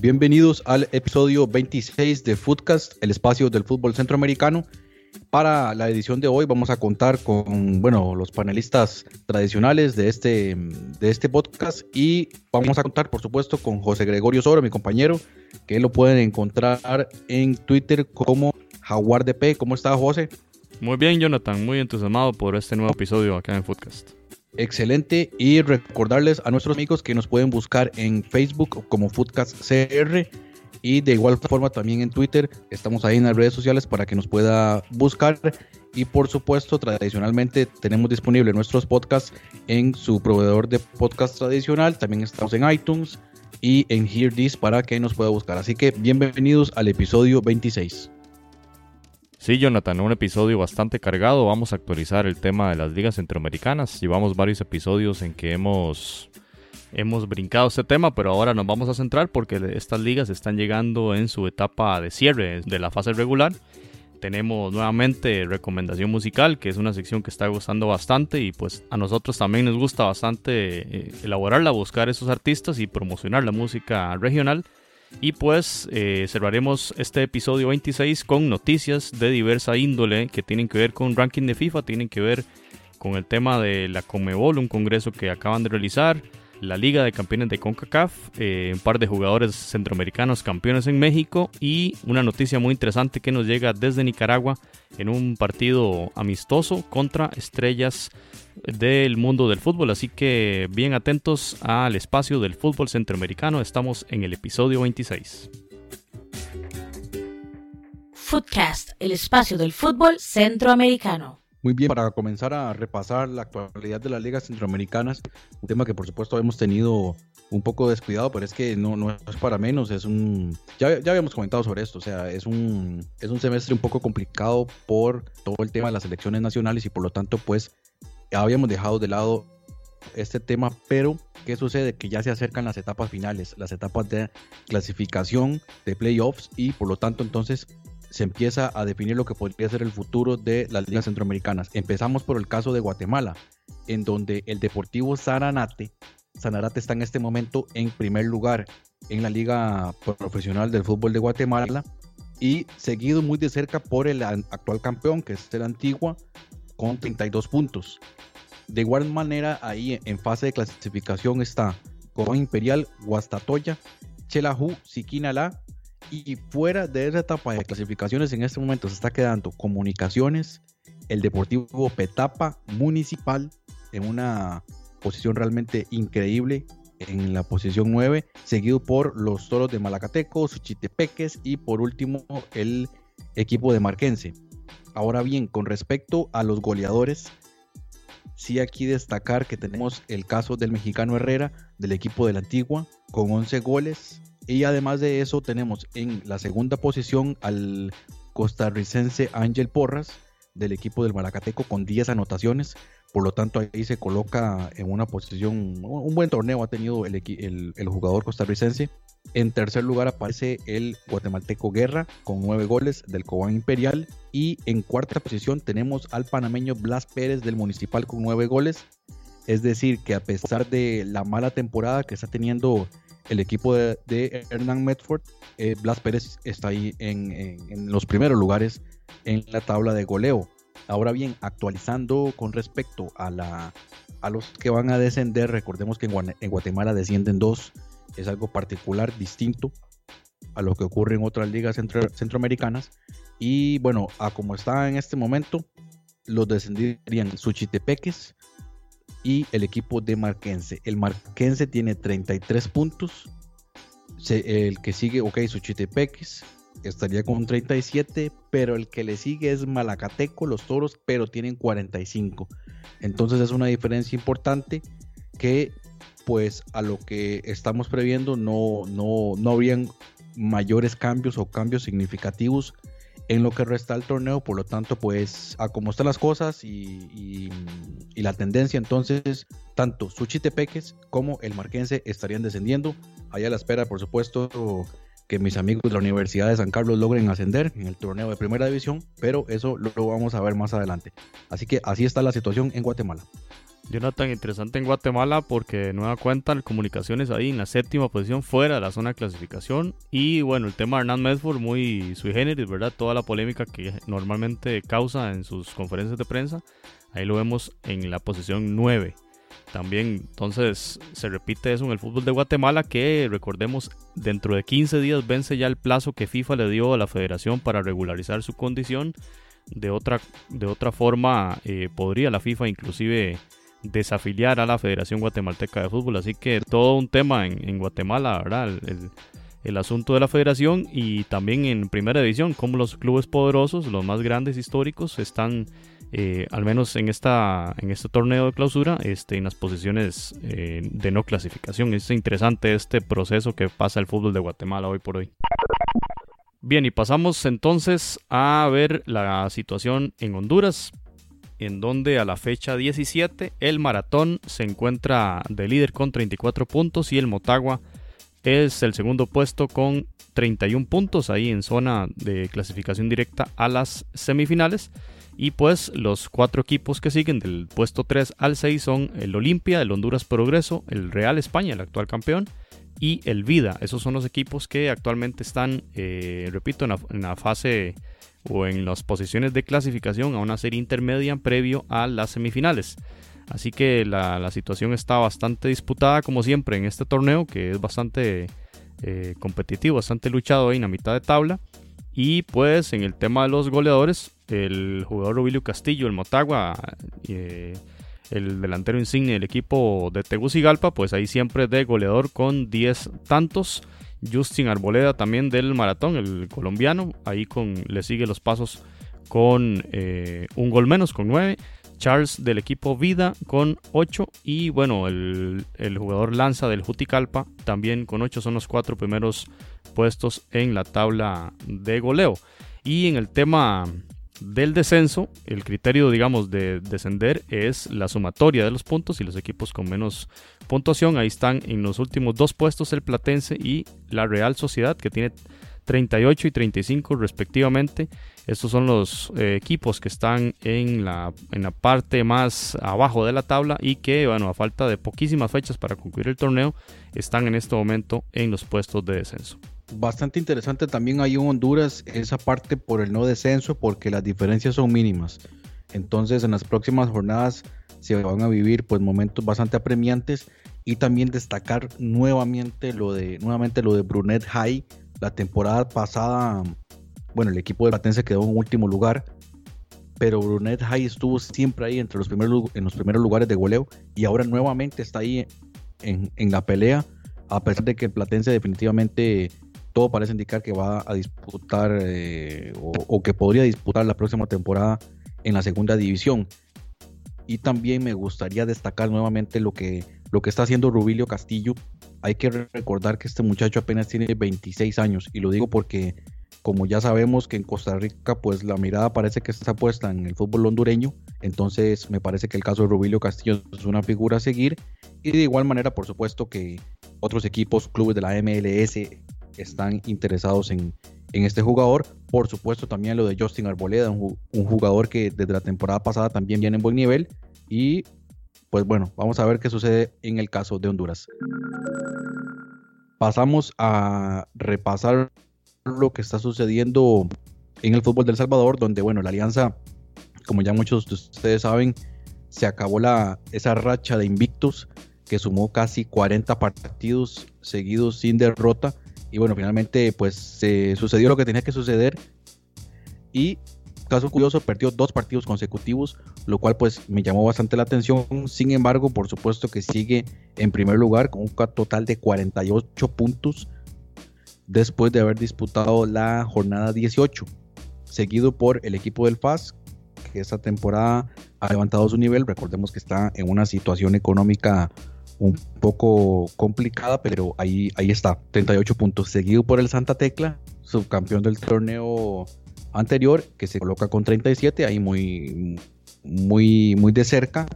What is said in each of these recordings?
Bienvenidos al episodio 26 de Footcast, el espacio del fútbol centroamericano. Para la edición de hoy vamos a contar con, bueno, los panelistas tradicionales de este, de este podcast y vamos a contar, por supuesto, con José Gregorio Soro, mi compañero, que lo pueden encontrar en Twitter como Jaguar DP. ¿Cómo está, José? Muy bien, Jonathan, muy entusiasmado por este nuevo episodio acá en Footcast. Excelente. Y recordarles a nuestros amigos que nos pueden buscar en Facebook como Foodcast CR y de igual forma también en Twitter. Estamos ahí en las redes sociales para que nos pueda buscar. Y por supuesto, tradicionalmente tenemos disponible nuestros podcasts en su proveedor de podcast tradicional. También estamos en iTunes y en Hear This para que nos pueda buscar. Así que bienvenidos al episodio 26. Sí, Jonathan, un episodio bastante cargado. Vamos a actualizar el tema de las ligas centroamericanas. Llevamos varios episodios en que hemos, hemos brincado este tema, pero ahora nos vamos a centrar porque estas ligas están llegando en su etapa de cierre de la fase regular. Tenemos nuevamente recomendación musical, que es una sección que está gustando bastante y pues a nosotros también nos gusta bastante eh, elaborarla, buscar esos artistas y promocionar la música regional. Y pues eh, cerraremos este episodio 26 con noticias de diversa índole que tienen que ver con ranking de FIFA, tienen que ver con el tema de la Comebol, un congreso que acaban de realizar, la Liga de Campeones de CONCACAF, eh, un par de jugadores centroamericanos campeones en México y una noticia muy interesante que nos llega desde Nicaragua en un partido amistoso contra estrellas del mundo del fútbol. Así que bien atentos al espacio del fútbol centroamericano. Estamos en el episodio 26. Footcast, el espacio del fútbol centroamericano. Muy bien, para comenzar a repasar la actualidad de las ligas centroamericanas, un tema que por supuesto hemos tenido un poco descuidado, pero es que no, no es para menos, es un... Ya, ya habíamos comentado sobre esto, o sea, es un, es un semestre un poco complicado por todo el tema de las elecciones nacionales y por lo tanto pues habíamos dejado de lado este tema, pero ¿qué sucede? Que ya se acercan las etapas finales, las etapas de clasificación, de playoffs y por lo tanto entonces se empieza a definir lo que podría ser el futuro de las ligas centroamericanas. Empezamos por el caso de Guatemala, en donde el Deportivo Sanarate, Sanarate está en este momento en primer lugar en la Liga Profesional del Fútbol de Guatemala y seguido muy de cerca por el actual campeón, que es el Antigua, con 32 puntos. De igual manera, ahí en fase de clasificación está Cobán Imperial, Guastatoya, Chelajú, Siquinalá y fuera de esa etapa de clasificaciones en este momento se está quedando Comunicaciones, el Deportivo Petapa Municipal en una posición realmente increíble en la posición 9, seguido por los Toros de Malacateco, Suchitepeques y por último el equipo de Marquense. Ahora bien, con respecto a los goleadores, sí aquí destacar que tenemos el caso del mexicano Herrera del equipo de la Antigua con 11 goles, y además de eso tenemos en la segunda posición al costarricense Ángel Porras del equipo del Maracateco con 10 anotaciones. Por lo tanto, ahí se coloca en una posición, un buen torneo ha tenido el, el, el jugador costarricense. En tercer lugar aparece el guatemalteco Guerra con 9 goles del Cobán Imperial. Y en cuarta posición tenemos al panameño Blas Pérez del Municipal con 9 goles. Es decir, que a pesar de la mala temporada que está teniendo el equipo de, Hernán Medford, eh, Blas Pérez está ahí en, los primeros lugares en la tabla de goleo. Ahora bien, actualizando con respecto a, la, a los que van a descender, recordemos que en, Guatemala descienden dos, es algo particular, distinto a lo que ocurre en otras ligas centro, centroamericanas. Y bueno, a como está en este momento, los descendirían Suchitepeques, y el equipo de Marquense. El Marquense tiene 33 puntos. El que sigue, ok, Suchitepeques estaría con 37, pero el que le sigue es Malacateco, los toros, pero tienen 45. Entonces es una diferencia importante. que pues a lo que estamos previendo no, no, no habrían mayores cambios o cambios significativos en lo que resta del torneo, por lo tanto, pues a como están las cosas y, la tendencia, entonces, tanto Suchitepeques como el Marquense estarían descendiendo. Allá a la espera, por supuesto, que mis amigos de la Universidad de San Carlos logren ascender en el torneo de primera división, pero eso lo vamos a ver más adelante. Así que así está la situación en Guatemala. Jonathan, interesante en Guatemala porque de nueva cuenta comunicaciones ahí en la séptima posición fuera de la zona de clasificación. Y bueno, el tema de Hernán Medford muy sui generis, ¿verdad? Toda la polémica que normalmente causa en sus conferencias de prensa. Ahí lo vemos en la posición 9. También entonces se repite eso en el fútbol de Guatemala que recordemos dentro de 15 días vence ya el plazo que FIFA le dio a la federación para regularizar su condición. De otra, de otra forma eh, podría la FIFA inclusive desafiliar a la Federación Guatemalteca de Fútbol. Así que todo un tema en, Guatemala, ¿verdad? El, asunto de la federación y también en primera división, como los clubes poderosos, los más grandes históricos, están, eh, al menos en, esta, en este torneo de clausura, este, en las posiciones eh, de no clasificación. Es interesante este proceso que pasa el fútbol de Guatemala hoy por hoy. Bien, y pasamos entonces a ver la situación en Honduras en donde a la fecha 17 el maratón se encuentra de líder con 34 puntos y el Motagua es el segundo puesto con 31 puntos ahí en zona de clasificación directa a las semifinales. Y pues los cuatro equipos que siguen del puesto 3 al 6 son el Olimpia, el Honduras Progreso, el Real España, el actual campeón, y el Vida. Esos son los equipos que actualmente están, eh, repito, en la fase o en las posiciones de clasificación a una serie intermedia previo a las semifinales. Así que la, situación está bastante disputada como siempre en este torneo que es bastante eh, competitivo, bastante luchado ahí en la mitad de tabla. Y pues en el tema de los goleadores, el jugador Rubilio Castillo, el Motagua, eh, el delantero insigne del equipo de Tegucigalpa, pues ahí siempre de goleador con 10 tantos. Justin Arboleda también del maratón, el colombiano. Ahí con, le sigue los pasos con eh, un gol menos, con 9. Charles del equipo Vida con 8. Y bueno, el, jugador Lanza del Juticalpa también con 8 son los cuatro primeros puestos en la tabla de goleo. Y en el tema del descenso, el criterio, digamos, de descender es la sumatoria de los puntos y los equipos con menos puntuación. Ahí están en los últimos dos puestos el Platense y la Real Sociedad, que tiene 38 y 35 respectivamente. Estos son los eh, equipos que están en la, en la parte más abajo de la tabla y que, bueno, a falta de poquísimas fechas para concluir el torneo, están en este momento en los puestos de descenso bastante interesante también hay en Honduras esa parte por el no descenso porque las diferencias son mínimas. Entonces en las próximas jornadas se van a vivir pues momentos bastante apremiantes y también destacar nuevamente lo de nuevamente lo de Brunet High la temporada pasada bueno el equipo de Platense quedó en último lugar pero Brunet High estuvo siempre ahí entre los primeros en los primeros lugares de goleo y ahora nuevamente está ahí en, en la pelea a pesar de que el Platense definitivamente todo parece indicar que va a disputar eh, o, que podría disputar la próxima temporada en la segunda división. Y también me gustaría destacar nuevamente lo que, lo que está haciendo Rubilio Castillo. Hay que recordar que este muchacho apenas tiene 26 años y lo digo porque como ya sabemos que en Costa Rica pues la mirada parece que está puesta en el fútbol hondureño, entonces me parece que el caso de Rubilio Castillo es una figura a seguir y de igual manera por supuesto que otros equipos, clubes de la MLS están interesados en, este jugador. Por supuesto, también lo de Justin Arboleda, un, jugador que desde la temporada pasada también viene en buen nivel. Y pues bueno, vamos a ver qué sucede en el caso de Honduras. Pasamos a repasar lo que está sucediendo en el fútbol del Salvador, donde bueno, la alianza, como ya muchos de ustedes saben, se acabó la, esa racha de invictos que sumó casi 40 partidos seguidos sin derrota y bueno, finalmente pues se sucedió lo que tenía que suceder. Y caso curioso, perdió dos partidos consecutivos, lo cual pues me llamó bastante la atención. Sin embargo, por supuesto que sigue en primer lugar con un total de 48 puntos después de haber disputado la jornada 18, seguido por el equipo del FAS, que esta temporada ha levantado su nivel. Recordemos que está en una situación económica un poco complicada, pero ahí, ahí está, 38 puntos, seguido por el Santa Tecla, subcampeón del torneo anterior, que se coloca con 37, ahí muy, muy, muy de cerca.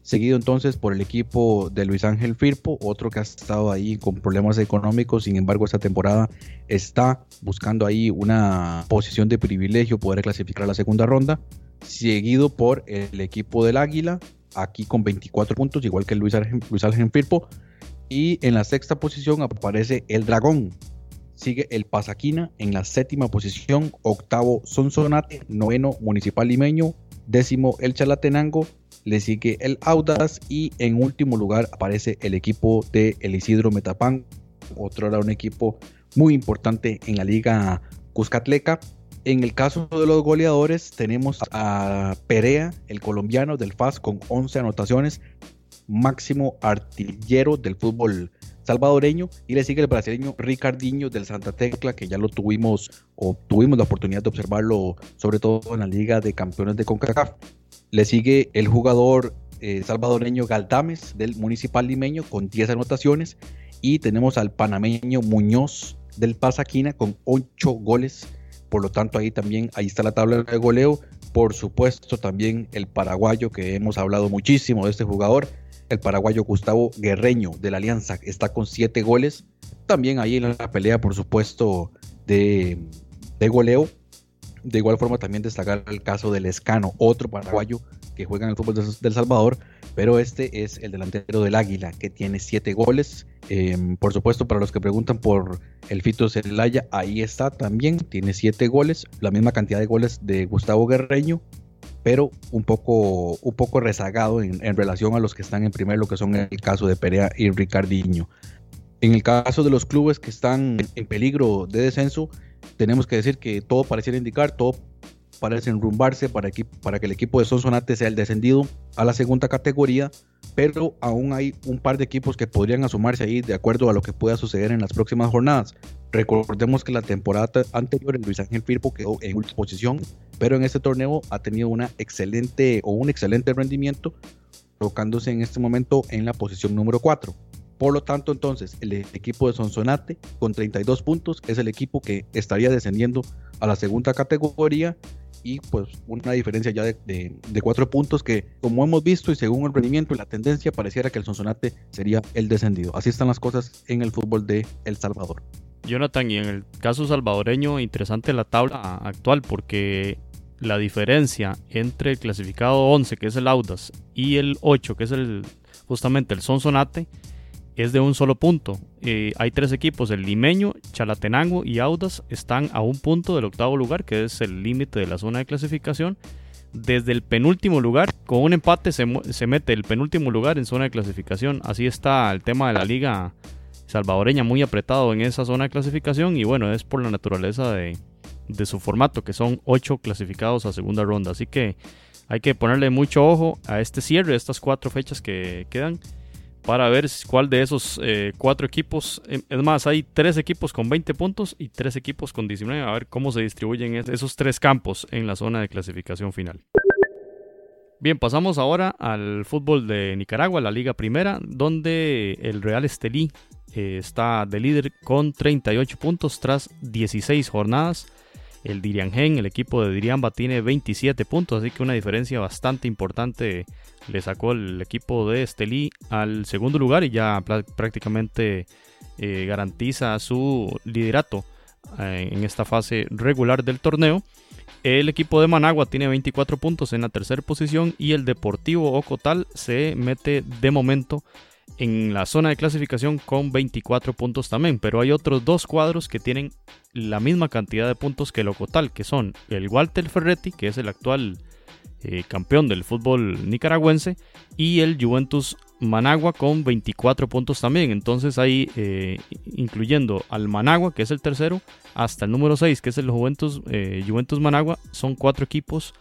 Seguido entonces por el equipo de Luis Ángel Firpo, otro que ha estado ahí con problemas económicos, sin embargo esta temporada está buscando ahí una posición de privilegio, poder clasificar a la segunda ronda. Seguido por el equipo del Águila, aquí con 24 puntos, igual que Luis Ángel Firpo. Y en la sexta posición aparece el Dragón, sigue el Pasaquina en la séptima posición, octavo Sonsonate, noveno Municipal Limeño, décimo el Chalatenango, le sigue el Audaz y en último lugar aparece el equipo de El Isidro Metapán, otro era un equipo muy importante en la liga Cuscatleca. En el caso de los goleadores tenemos a Perea, el colombiano del FAS con 11 anotaciones, máximo artillero del fútbol salvadoreño y le sigue el brasileño Ricardinho del Santa Tecla que ya lo tuvimos o tuvimos la oportunidad de observarlo sobre todo en la Liga de Campeones de CONCACAF. Le sigue el jugador eh, salvadoreño Galdames del Municipal Limeño con 10 anotaciones y tenemos al panameño Muñoz del Pasaquina con 8 goles. Por lo tanto ahí también ahí está la tabla de goleo. Por supuesto también el paraguayo que hemos hablado muchísimo de este jugador el paraguayo Gustavo Guerreño de la Alianza está con siete goles. También ahí en la pelea, por supuesto, de, goleo. De igual forma también destacar el caso del Escano, otro paraguayo que juega en el fútbol del Salvador, pero este es el delantero del Águila, que tiene siete goles. Em, por supuesto, para los que preguntan por el Fito Celaya, ahí está también, tiene siete goles, la misma cantidad de goles de Gustavo Guerreño, pero un poco, un poco rezagado en, relación a los que están en primer, lo que son el caso de Perea y Ricardinho. En el caso de los clubes que están en peligro de descenso, tenemos que decir que todo pareciera indicar, todo parece enrumbarse para, para que el equipo de Sonsonate sea el descendido a la segunda categoría, pero aún hay un par de equipos que podrían asomarse ahí de acuerdo a lo que pueda suceder en las próximas jornadas. Recordemos que la temporada anterior el Luis Ángel Firpo quedó en última posición, pero en este torneo ha tenido una excelente o un excelente rendimiento, colocándose en este momento en la posición número 4. Por lo tanto, entonces, el equipo de Sonsonate con 32 puntos es el equipo que estaría descendiendo a la segunda categoría y pues una diferencia ya de, de, cuatro puntos que como hemos visto y según el rendimiento y la tendencia pareciera que el Sonsonate sería el descendido. Así están las cosas en el fútbol de El Salvador. Jonathan, y en el caso salvadoreño, interesante la tabla actual porque la diferencia entre el clasificado 11, que es el Audas, y el 8, que es el justamente el Sonsonate, es de un solo punto. Eh, hay tres equipos, el limeño, Chalatenango y Audas, están a un punto del octavo lugar, que es el límite de la zona de clasificación. Desde el penúltimo lugar, con un empate se, se mete el penúltimo lugar en zona de clasificación. Así está el tema de la liga salvadoreña muy apretado en esa zona de clasificación y bueno, es por la naturaleza de, su formato, que son ocho clasificados a segunda ronda. Así que hay que ponerle mucho ojo a este cierre, de estas cuatro fechas que quedan, para ver cuál de esos eh, cuatro equipos, em, es más, hay tres equipos con 20 puntos y tres equipos con 19, a ver cómo se distribuyen esos tres campos en la zona de clasificación final. Bien, pasamos ahora al fútbol de Nicaragua, la Liga Primera, donde el Real Estelí eh, está de líder con 38 puntos tras 16 jornadas. El Diriangen, el equipo de Diriamba, tiene 27 puntos, así que una diferencia bastante importante le sacó el equipo de Estelí al segundo lugar y ya prácticamente eh, garantiza su liderato eh, en esta fase regular del torneo. El equipo de Managua tiene 24 puntos en la tercera posición y el Deportivo Ocotal se mete de momento en la zona de clasificación con 24 puntos también, pero hay otros dos cuadros que tienen la misma cantidad de puntos que el Ocotal, que son el Walter Ferretti, que es el actual eh, campeón del fútbol nicaragüense, y el Juventus Managua con 24 puntos también. Entonces ahí, eh, incluyendo al Managua, que es el tercero, hasta el número 6, que es el Juventus, eh, Juventus Managua, son cuatro equipos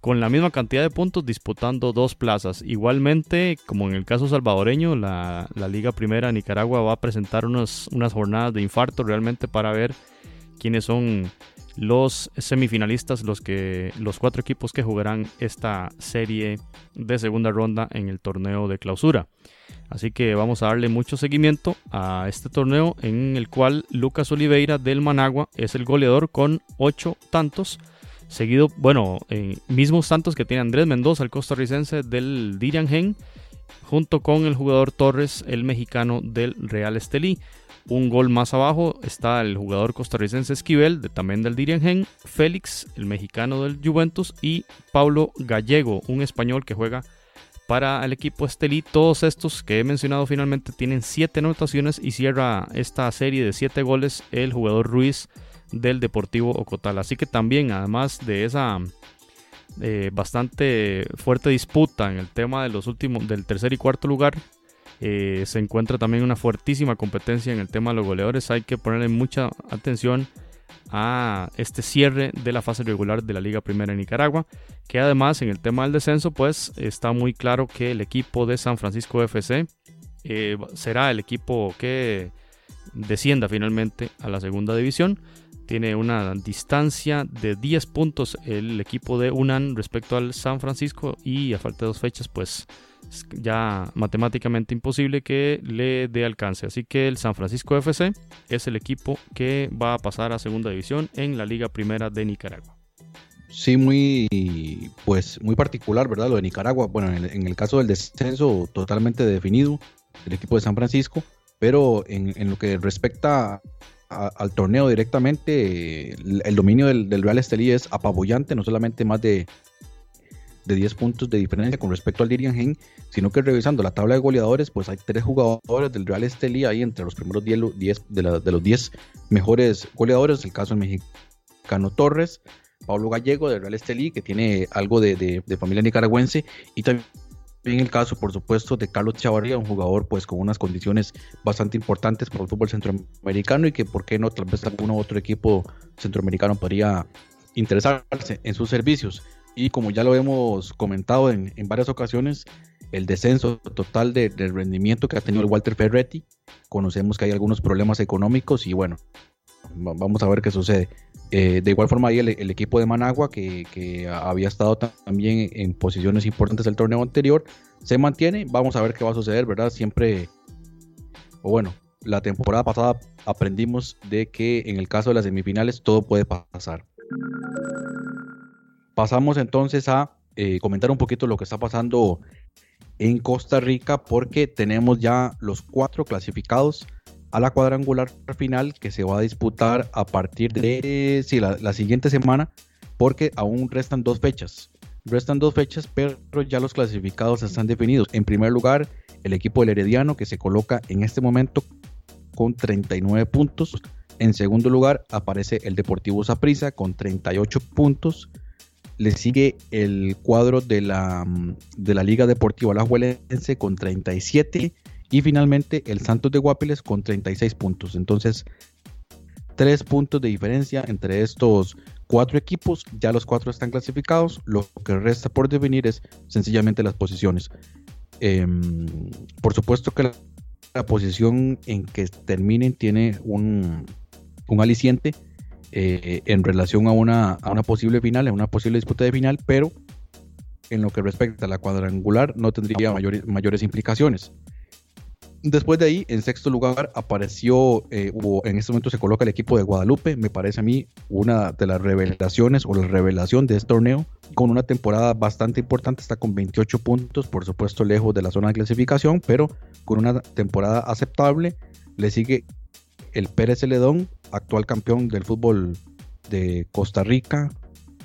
con la misma cantidad de puntos disputando dos plazas. Igualmente, como en el caso salvadoreño, la, Liga Primera Nicaragua va a presentar unas, jornadas de infarto realmente para ver quiénes son los semifinalistas, los, que, los cuatro equipos que jugarán esta serie de segunda ronda en el torneo de clausura. Así que vamos a darle mucho seguimiento a este torneo en el cual Lucas Oliveira del Managua es el goleador con 8 tantos. Seguido, bueno, mismos tantos que tiene Andrés Mendoza, el costarricense del Dirian junto con el jugador Torres, el mexicano del Real Estelí. Un gol más abajo está el jugador costarricense Esquivel, de, también del Dirian Félix, el mexicano del Juventus, y Pablo Gallego, un español que juega para el equipo Estelí. Todos estos que he mencionado finalmente tienen 7 anotaciones y cierra esta serie de 7 goles el jugador Ruiz del Deportivo Ocotal. Así que también, además de esa eh, bastante fuerte disputa en el tema de los últimos, del tercer y cuarto lugar, eh, se encuentra también una fuertísima competencia en el tema de los goleadores. Hay que ponerle mucha atención a este cierre de la fase regular de la Liga Primera en Nicaragua, que además en el tema del descenso, pues está muy claro que el equipo de San Francisco FC eh, será el equipo que descienda finalmente a la segunda división tiene una distancia de 10 puntos el equipo de UNAN respecto al San Francisco y a falta de dos fechas pues ya matemáticamente imposible que le dé alcance. Así que el San Francisco FC es el equipo que va a pasar a segunda división en la Liga Primera de Nicaragua. Sí, muy, pues, muy particular, ¿verdad? Lo de Nicaragua. Bueno, en el, caso del descenso, totalmente definido, el equipo de San Francisco, pero en, en lo que respecta al torneo directamente, el, dominio del, Real Estelí es apabullante, no solamente más de, de 10 puntos de diferencia con respecto al Dirian sino que revisando la tabla de goleadores, pues hay tres jugadores del Real Estelí ahí entre los primeros 10, de, los 10 mejores goleadores, el caso del mexicano Torres, Pablo Gallego del Real Estelí, que tiene algo de, de familia nicaragüense, y también en el caso, por supuesto, de Carlos Chavarría, un jugador pues con unas condiciones bastante importantes para el fútbol centroamericano y que, ¿por qué no? Tal vez algún otro equipo centroamericano podría interesarse en sus servicios. Y como ya lo hemos comentado en, varias ocasiones, el descenso total de, del rendimiento que ha tenido el Walter Ferretti. Conocemos que hay algunos problemas económicos y bueno, vamos a ver qué sucede. Eh, de igual forma, ahí el, equipo de Managua, que, había estado también en posiciones importantes del torneo anterior, se mantiene. Vamos a ver qué va a suceder, ¿verdad? Siempre, o bueno, la temporada pasada aprendimos de que en el caso de las semifinales todo puede pasar. Pasamos entonces a eh, comentar un poquito lo que está pasando en Costa Rica, porque tenemos ya los cuatro clasificados a la cuadrangular final que se va a disputar a partir de la, siguiente semana, porque aún restan dos fechas. Restan dos fechas, pero ya los clasificados están definidos. En primer lugar, el equipo del Herediano, que se coloca en este momento con 39 puntos. En segundo lugar, aparece el Deportivo Saprissa con 38 puntos. Le sigue el cuadro de la, de la Liga Deportiva Alajuelense con 37 y finalmente el Santos de Guapiles con 36 puntos. Entonces, tres puntos de diferencia entre estos cuatro equipos. Ya los cuatro están clasificados. Lo que resta por definir es sencillamente las posiciones. Em, por supuesto que la, posición en que terminen tiene un, un aliciente eh, en relación a una, a una posible final, a una posible disputa de final, pero en lo que respecta a la cuadrangular no tendría mayores, mayores implicaciones. Después de ahí, en sexto lugar, apareció, eh, en este momento se coloca el equipo de Guadalupe, me parece a mí una de las revelaciones o la revelación de este torneo, con una temporada bastante importante, está con 28 puntos, por supuesto lejos de la zona de clasificación, pero con una temporada aceptable. Le sigue el Pérez Celedón, actual campeón del fútbol de Costa Rica,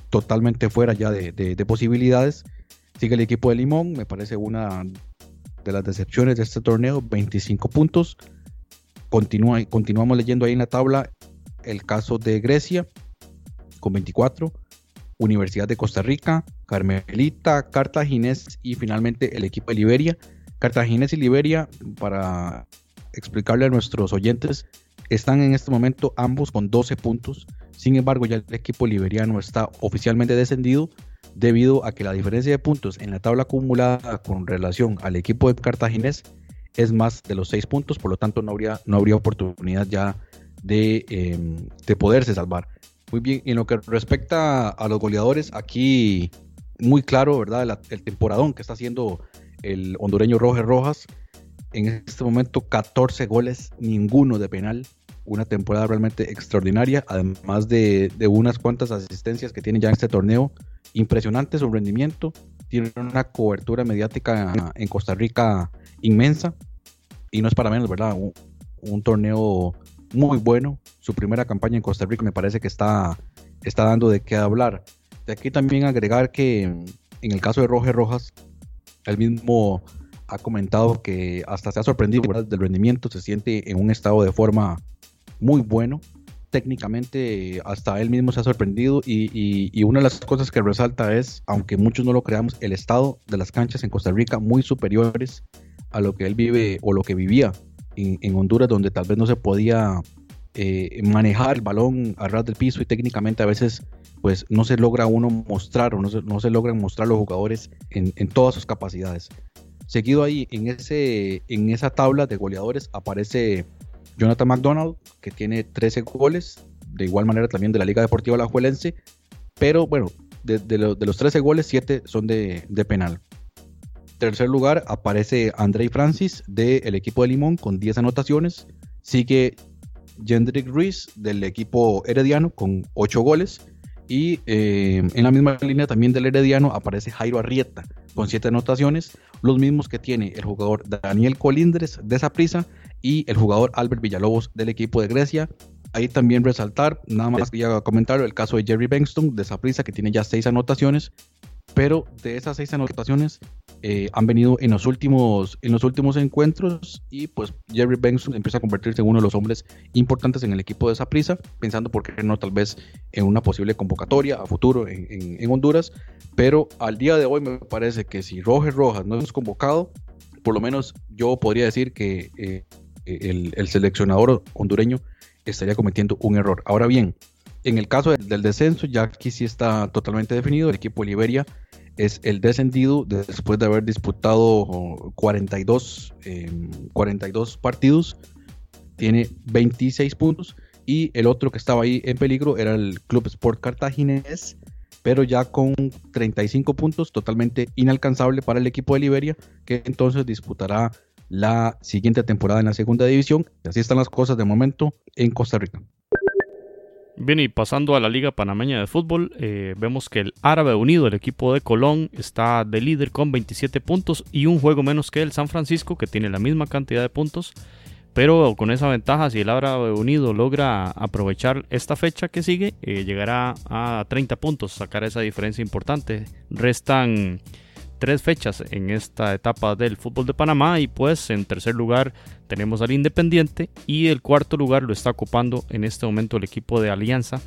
totalmente fuera ya de, de posibilidades. Sigue el equipo de Limón, me parece una de las decepciones de este torneo, 25 puntos. Continúa, continuamos leyendo ahí en la tabla el caso de Grecia con 24, Universidad de Costa Rica, Carmelita, Cartaginés y finalmente el equipo de Liberia. Cartaginés y Liberia, para explicarle a nuestros oyentes, están en este momento ambos con 12 puntos. Sin embargo, ya el equipo liberiano está oficialmente descendido debido a que la diferencia de puntos en la tabla acumulada con relación al equipo de Cartaginés es más de los 6 puntos, por lo tanto no habría, no habría oportunidad ya de, em, de poderse salvar. Muy bien, en lo que respecta a los goleadores, aquí muy claro, ¿verdad? El, temporadón que está haciendo el hondureño Roger Rojas. en este momento 14 goles, ninguno de penal. Una temporada realmente extraordinaria, además de, unas cuantas asistencias que tiene ya en este torneo. Impresionante su rendimiento. Tiene una cobertura mediática en Costa Rica inmensa. Y no es para menos, ¿verdad? Un, torneo muy bueno. Su primera campaña en Costa Rica me parece que está, está dando de qué hablar. De aquí también agregar que en el caso de Roger Rojas, él mismo ha comentado que hasta se ha sorprendido del rendimiento, se siente en un estado de forma muy bueno. Técnicamente hasta él mismo se ha sorprendido y, una de las cosas que resalta es, aunque muchos no lo creamos, el estado de las canchas en Costa Rica muy superiores a lo que él vive o lo que vivía en, Honduras, donde tal vez no se podía eh, manejar el balón a ras del piso y técnicamente a veces pues no se logra uno mostrar o no se, no se logran mostrar los jugadores en, en todas sus capacidades. Seguido ahí en, ese, en esa tabla de goleadores aparece Jonathan McDonald, que tiene 13 goles, de igual manera también de la Liga Deportiva Alajuelense, pero bueno, de, de, lo, de los 13 goles, 7 son de, penal. Tercer lugar aparece Andrei Francis del equipo de Limón con 10 anotaciones. Sigue Jendrik Ruiz del equipo Herediano con 8 goles. Y eh, en la misma línea también del Herediano aparece Jairo Arrieta con 7 anotaciones, los mismos que tiene el jugador Daniel Colindres de Saprissa y el jugador Albert Villalobos del equipo de Grecia. Ahí también resaltar, nada más quería comentar el caso de Jerry Bengston de Saprissa que tiene ya 6 anotaciones, pero de esas 6 anotaciones eh, han venido en los últimos en los últimos encuentros y pues Jerry Benson empieza a convertirse en uno de los hombres importantes en el equipo de esa prisa, pensando por qué no tal vez en una posible convocatoria a futuro en, en, en, Honduras, pero al día de hoy me parece que si Roger Rojas no es convocado, por lo menos yo podría decir que eh, el, el, seleccionador hondureño estaría cometiendo un error. Ahora bien, en el caso del, descenso, ya aquí sí está totalmente definido, el equipo de Liberia es el descendido después de haber disputado 42, eh, 42 partidos, tiene 26 puntos y el otro que estaba ahí en peligro era el Club Sport Cartaginés, pero ya con 35 puntos, totalmente inalcanzable para el equipo de Liberia, que entonces disputará la siguiente temporada en la segunda división. Así están las cosas de momento en Costa Rica. Bien, y pasando a la Liga Panameña de Fútbol, eh, vemos que el Árabe Unido, el equipo de Colón, está de líder con 27 puntos y un juego menos que el San Francisco, que tiene la misma cantidad de puntos. Pero con esa ventaja, si el Árabe Unido logra aprovechar esta fecha que sigue, eh, llegará a 30 puntos, sacar esa diferencia importante. Restan tres fechas en esta etapa del fútbol de Panamá y pues en tercer lugar tenemos al Independiente y el cuarto lugar lo está ocupando en este momento el equipo de Alianza.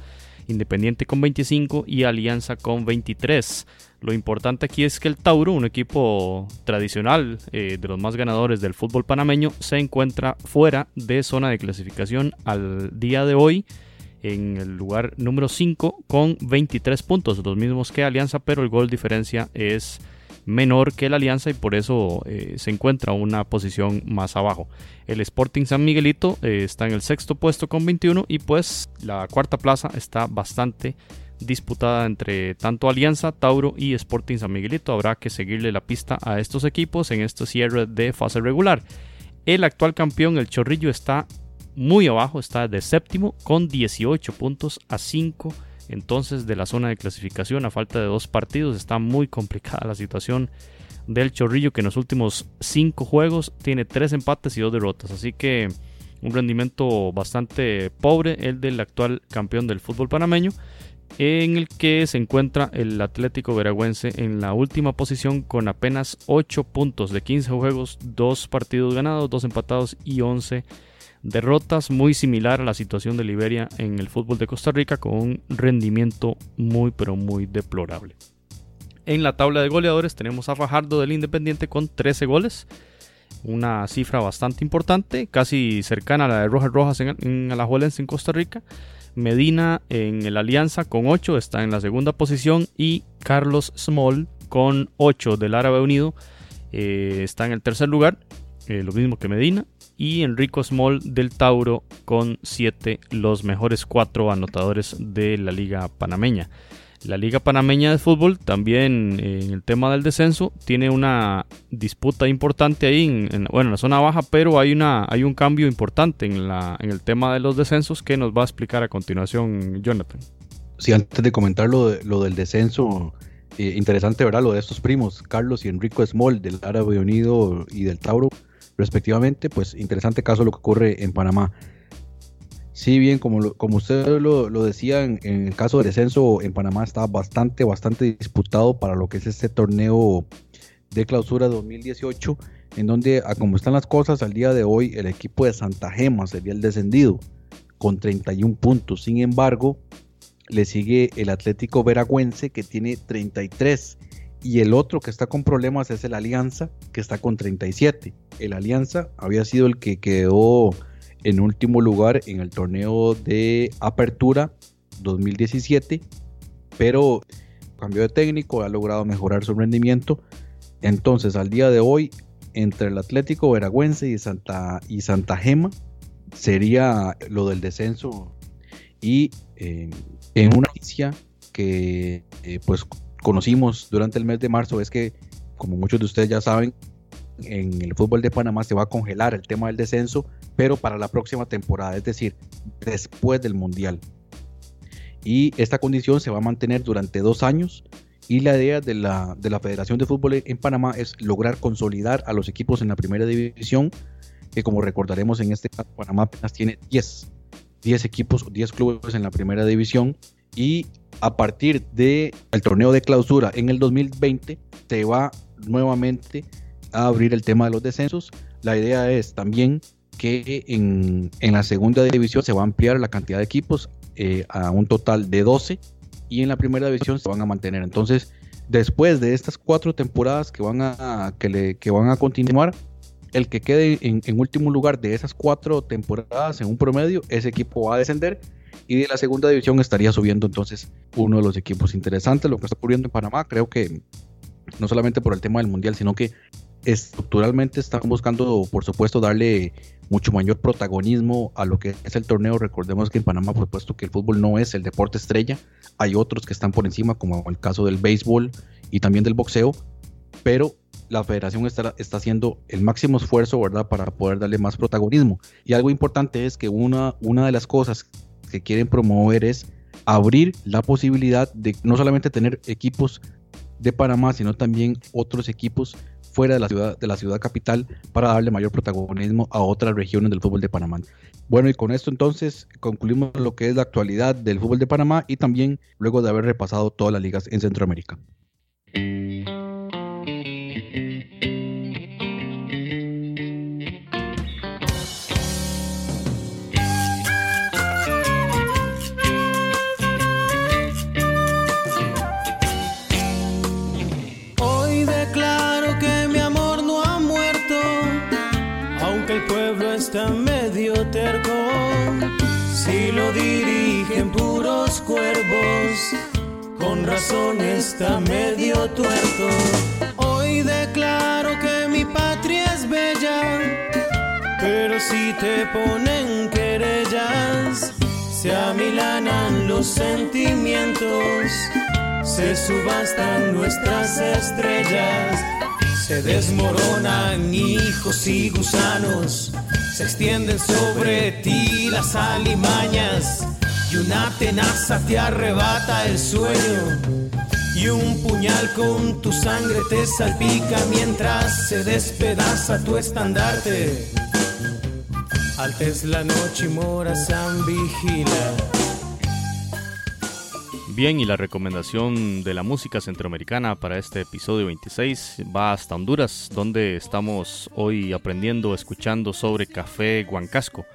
Independiente con 25 y Alianza con 23. Lo importante aquí es que el Tauro, un equipo tradicional eh, de los más ganadores del fútbol panameño, se encuentra fuera de zona de clasificación al día de hoy en el lugar número 5 con 23 puntos, los mismos que Alianza, pero el gol diferencia es menor que la Alianza y por eso eh, se encuentra una posición más abajo. El Sporting San Miguelito eh, está en el sexto puesto con 21 y pues la cuarta plaza está bastante disputada entre tanto Alianza, Tauro y Sporting San Miguelito. Habrá que seguirle la pista a estos equipos en este cierre de fase regular. El actual campeón, el Chorrillo, está muy abajo, está de séptimo con 18 puntos a 5 entonces de la zona de clasificación a falta de dos partidos. Está muy complicada la situación del Chorrillo que en los últimos cinco juegos tiene tres empates y dos derrotas. Así que un rendimiento bastante pobre el del actual campeón del fútbol panameño en el que se encuentra el Atlético Veragüense en la última posición con apenas 8 puntos de 15 juegos, 2 partidos ganados, 2 empatados y 11 derrotas muy similar a la situación de Liberia en el fútbol de Costa Rica con un rendimiento muy pero muy deplorable. En la tabla de goleadores tenemos a Fajardo del Independiente con 13 goles, una cifra bastante importante, casi cercana a la de Rojas Rojas en, en Alajuelense en Costa Rica. Medina en el Alianza con 8 está en la segunda posición y Carlos Small con 8 del Árabe Unido eh, está en el tercer lugar, eh, lo mismo que Medina y Enrico Small del Tauro con 7, los mejores 4 anotadores de la liga panameña. La Liga Panameña de Fútbol también eh, en el tema del descenso tiene una disputa importante ahí, en, bueno, en la zona baja, pero hay, una, hay un cambio importante en, la, en el tema de los descensos que nos va a explicar a continuación Jonathan. Sí, antes de comentar lo, lo del descenso, eh, interesante, ¿verdad? Lo de estos primos, Carlos y Enrico Small, del Árabe Unido y del Tauro, respectivamente, pues interesante caso lo que ocurre en Panamá. Sí, bien, como, como usted lo, decía, en, el caso del descenso en Panamá está bastante, bastante disputado para lo que es este torneo de clausura 2018, en donde, a como están las cosas, al día de hoy el equipo de Santa Gema sería el descendido con 31 puntos. Sin embargo, le sigue el Atlético Veragüense que tiene 33 y el otro que está con problemas es el Alianza que está con 37. El Alianza había sido el que quedó en último lugar en el torneo de apertura 2017, pero cambió de técnico, ha logrado mejorar su rendimiento. Entonces, al día de hoy, entre el Atlético Veragüense y Santa, y Santa Gema, sería lo del descenso. Y eh, en una noticia que eh, pues conocimos durante el mes de marzo es que, como muchos de ustedes ya saben, en el fútbol de Panamá se va a congelar el tema del descenso, pero para la próxima temporada, es decir, después del Mundial. Y esta condición se va a mantener durante dos años y la idea de la, de la Federación de Fútbol en Panamá es lograr consolidar a los equipos en la primera división, que como recordaremos en este caso Panamá apenas tiene 10, 10 equipos, 10 clubes en la primera división y a partir del el torneo de clausura en el 2020 se va nuevamente a abrir el tema de los descensos. La idea es también que en, la segunda división se va a ampliar la cantidad de equipos eh, a un total de 12 y en la primera división se van a mantener. Entonces, después de estas cuatro temporadas que van a, que le, que van a continuar, el que quede en, en, último lugar de esas cuatro temporadas en un promedio, ese equipo va a descender y de la segunda división estaría subiendo entonces uno de los equipos interesantes. Lo que está ocurriendo en Panamá, creo que no solamente por el tema del mundial, sino que estructuralmente están buscando, por supuesto, darle mucho mayor protagonismo a lo que es el torneo. Recordemos que en Panamá, por supuesto, que el fútbol no es el deporte estrella. Hay otros que están por encima, como el caso del béisbol y también del boxeo, pero la federación está, está haciendo el máximo esfuerzo, ¿verdad?, para poder darle más protagonismo. Y algo importante es que una, una de las cosas que quieren promover es abrir la posibilidad de no solamente tener equipos de Panamá, sino también otros equipos fuera de la ciudad de la ciudad capital para darle mayor protagonismo a otras regiones del fútbol de Panamá. Bueno, y con esto entonces concluimos lo que es la actualidad del fútbol de Panamá y también luego de haber repasado todas las ligas en Centroamérica. Cuervos, con razón está medio tuerto. Hoy declaro que mi patria es bella, pero si te ponen querellas, se amilanan los sentimientos, se subastan nuestras estrellas. Se desmoronan hijos y gusanos, se extienden sobre ti las alimañas y una tenaza te arrebata el sueño y un puñal con tu sangre te salpica mientras se despedaza tu estandarte. Noche Vigila. Bien, y la recomendación de la música centroamericana para este episodio 26 va hasta Honduras, donde estamos hoy aprendiendo, escuchando sobre Café Huancasco,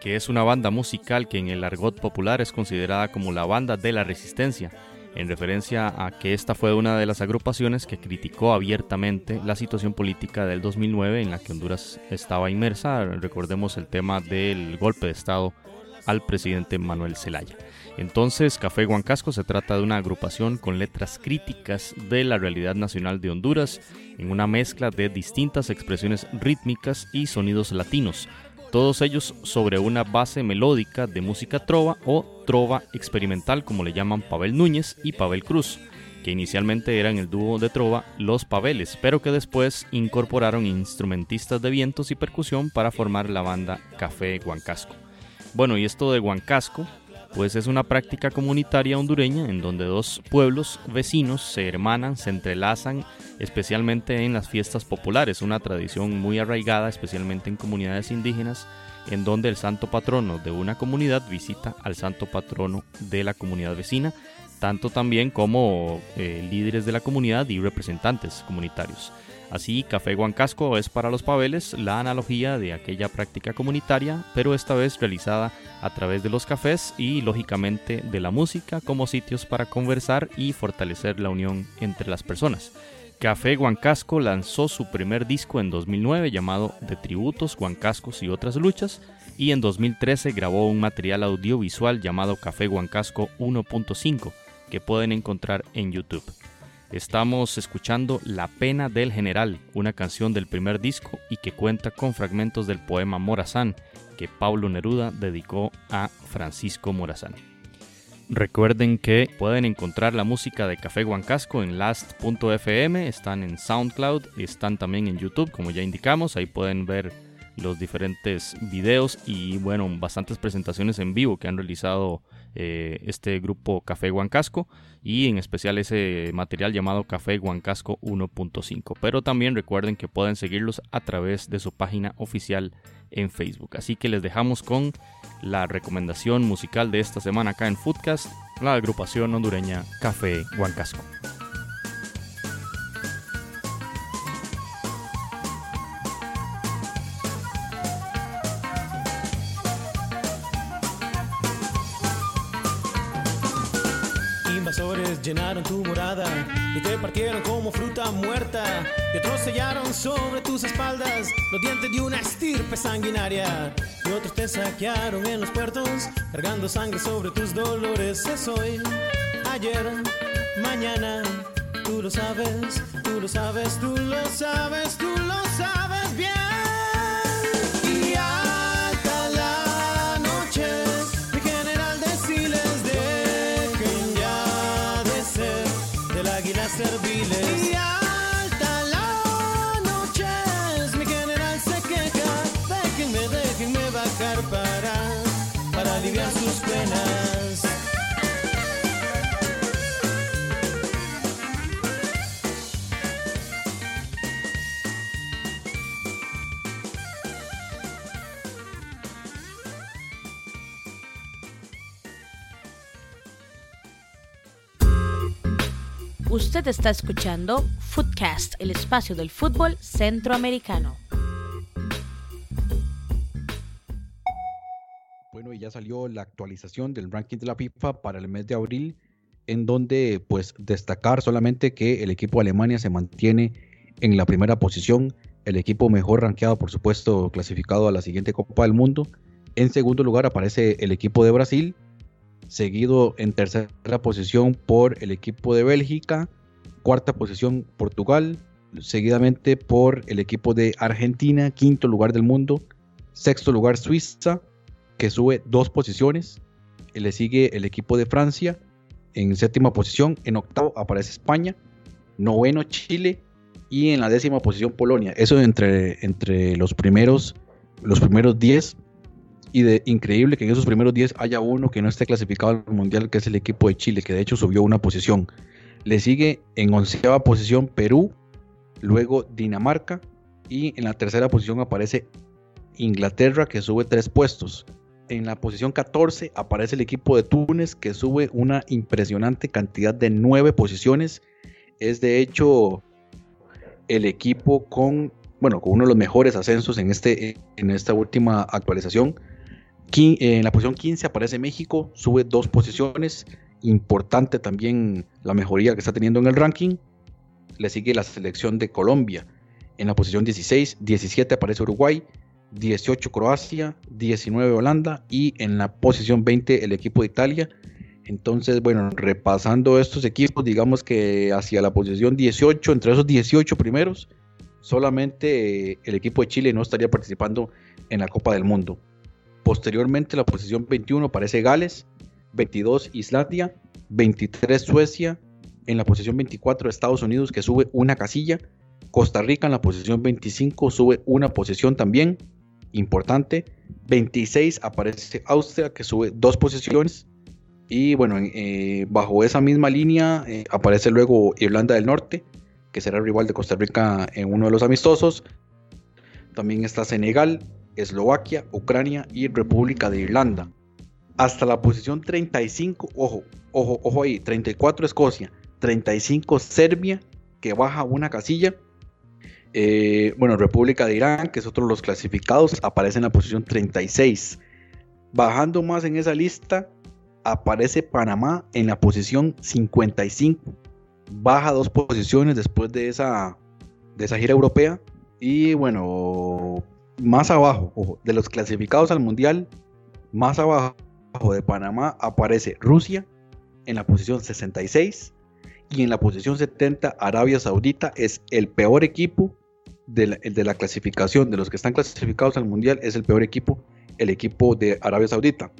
que es una banda musical que en el argot popular es considerada como la banda de la resistencia, en referencia a que esta fue una de las agrupaciones que criticó abiertamente la situación política del 2009 en la que Honduras estaba inmersa. Recordemos el tema del golpe de Estado al presidente Manuel Zelaya. Entonces, Café Huancasco se trata de una agrupación con letras críticas de la realidad nacional de Honduras, en una mezcla de distintas expresiones rítmicas y sonidos latinos, todos ellos sobre una base melódica de música trova o trova experimental como le llaman Pavel Núñez y Pavel Cruz, que inicialmente eran el dúo de trova Los Paveles, pero que después incorporaron instrumentistas de vientos y percusión para formar la banda Café Huancasco. Bueno, y esto de Huancasco pues es una práctica comunitaria hondureña en donde dos pueblos vecinos se hermanan, se entrelazan, especialmente en las fiestas populares, una tradición muy arraigada, especialmente en comunidades indígenas, en donde el santo patrono de una comunidad visita al santo patrono de la comunidad vecina, tanto también como eh, líderes de la comunidad y representantes comunitarios. Así, Café Huancasco es para los paveles la analogía de aquella práctica comunitaria, pero esta vez realizada a través de los cafés y lógicamente de la música como sitios para conversar y fortalecer la unión entre las personas. Café Huancasco lanzó su primer disco en 2009 llamado De Tributos, Huancascos y otras luchas y en 2013 grabó un material audiovisual llamado Café Huancasco 1.5 que pueden encontrar en YouTube. Estamos escuchando La pena del general, una canción del primer disco y que cuenta con fragmentos del poema Morazán que Pablo Neruda dedicó a Francisco Morazán. Recuerden que pueden encontrar la música de Café Huancasco en last.fm, están en SoundCloud, están también en YouTube, como ya indicamos, ahí pueden ver los diferentes videos y bueno, bastantes presentaciones en vivo que han realizado eh, este grupo Café Huancasco y en especial ese material llamado Café Huancasco 1.5. Pero también recuerden que pueden seguirlos a través de su página oficial en Facebook. Así que les dejamos con la recomendación musical de esta semana acá en Foodcast, la agrupación hondureña Café Huancasco. Llenaron tu morada y te partieron como fruta muerta. Y otros sellaron sobre tus espaldas los dientes de una estirpe sanguinaria. Y otros te saquearon en los puertos cargando sangre sobre tus dolores. Es hoy ayer mañana tú lo sabes tú lo sabes tú lo sabes tú lo sabes bien Usted está escuchando Footcast, el espacio del fútbol centroamericano. Bueno, y ya salió la actualización del ranking de la FIFA para el mes de abril, en donde pues destacar solamente que el equipo de Alemania se mantiene en la primera posición, el equipo mejor rankeado, por supuesto, clasificado a la siguiente Copa del Mundo. En segundo lugar aparece el equipo de Brasil, seguido en tercera posición por el equipo de Bélgica, cuarta posición Portugal, seguidamente por el equipo de Argentina, quinto lugar del mundo, sexto lugar Suiza, que sube dos posiciones, le sigue el equipo de Francia en séptima posición, en octavo aparece España, noveno Chile y en la décima posición Polonia. Eso entre, entre los primeros los primeros 10 y de increíble que en esos primeros 10 haya uno que no esté clasificado al mundial, que es el equipo de Chile, que de hecho subió una posición. Le sigue en onceava posición Perú, luego Dinamarca y en la tercera posición aparece Inglaterra que sube tres puestos. En la posición 14 aparece el equipo de Túnez que sube una impresionante cantidad de nueve posiciones. Es de hecho el equipo con, bueno, con uno de los mejores ascensos en, este, en esta última actualización. En la posición 15 aparece México, sube dos posiciones. Importante también la mejoría que está teniendo en el ranking. Le sigue la selección de Colombia. En la posición 16, 17 aparece Uruguay, 18 Croacia, 19 Holanda y en la posición 20 el equipo de Italia. Entonces, bueno, repasando estos equipos, digamos que hacia la posición 18, entre esos 18 primeros, solamente eh, el equipo de Chile no estaría participando en la Copa del Mundo. Posteriormente, la posición 21 aparece Gales, 22 Islandia, 23 Suecia, en la posición 24 Estados Unidos que sube una casilla, Costa Rica en la posición 25 sube una posición también, importante, 26 aparece Austria que sube dos posiciones, y bueno, eh, bajo esa misma línea eh, aparece luego Irlanda del Norte, que será el rival de Costa Rica en uno de los amistosos. También está Senegal, Eslovaquia, Ucrania y República de Irlanda. Hasta la posición 35, ojo, ojo, ojo ahí, 34 Escocia, 35 Serbia, que baja una casilla. Eh, bueno, República de Irán, que es otro de los clasificados, aparece en la posición 36. Bajando más en esa lista, aparece Panamá en la posición 55. Baja dos posiciones después de esa, de esa gira europea. Y bueno, más abajo, de los clasificados al Mundial, más abajo de Panamá aparece Rusia en la posición 66 y en la posición 70 Arabia Saudita es el peor equipo de la, de la clasificación, de los que están clasificados al Mundial, es el peor equipo, el equipo de Arabia Saudita.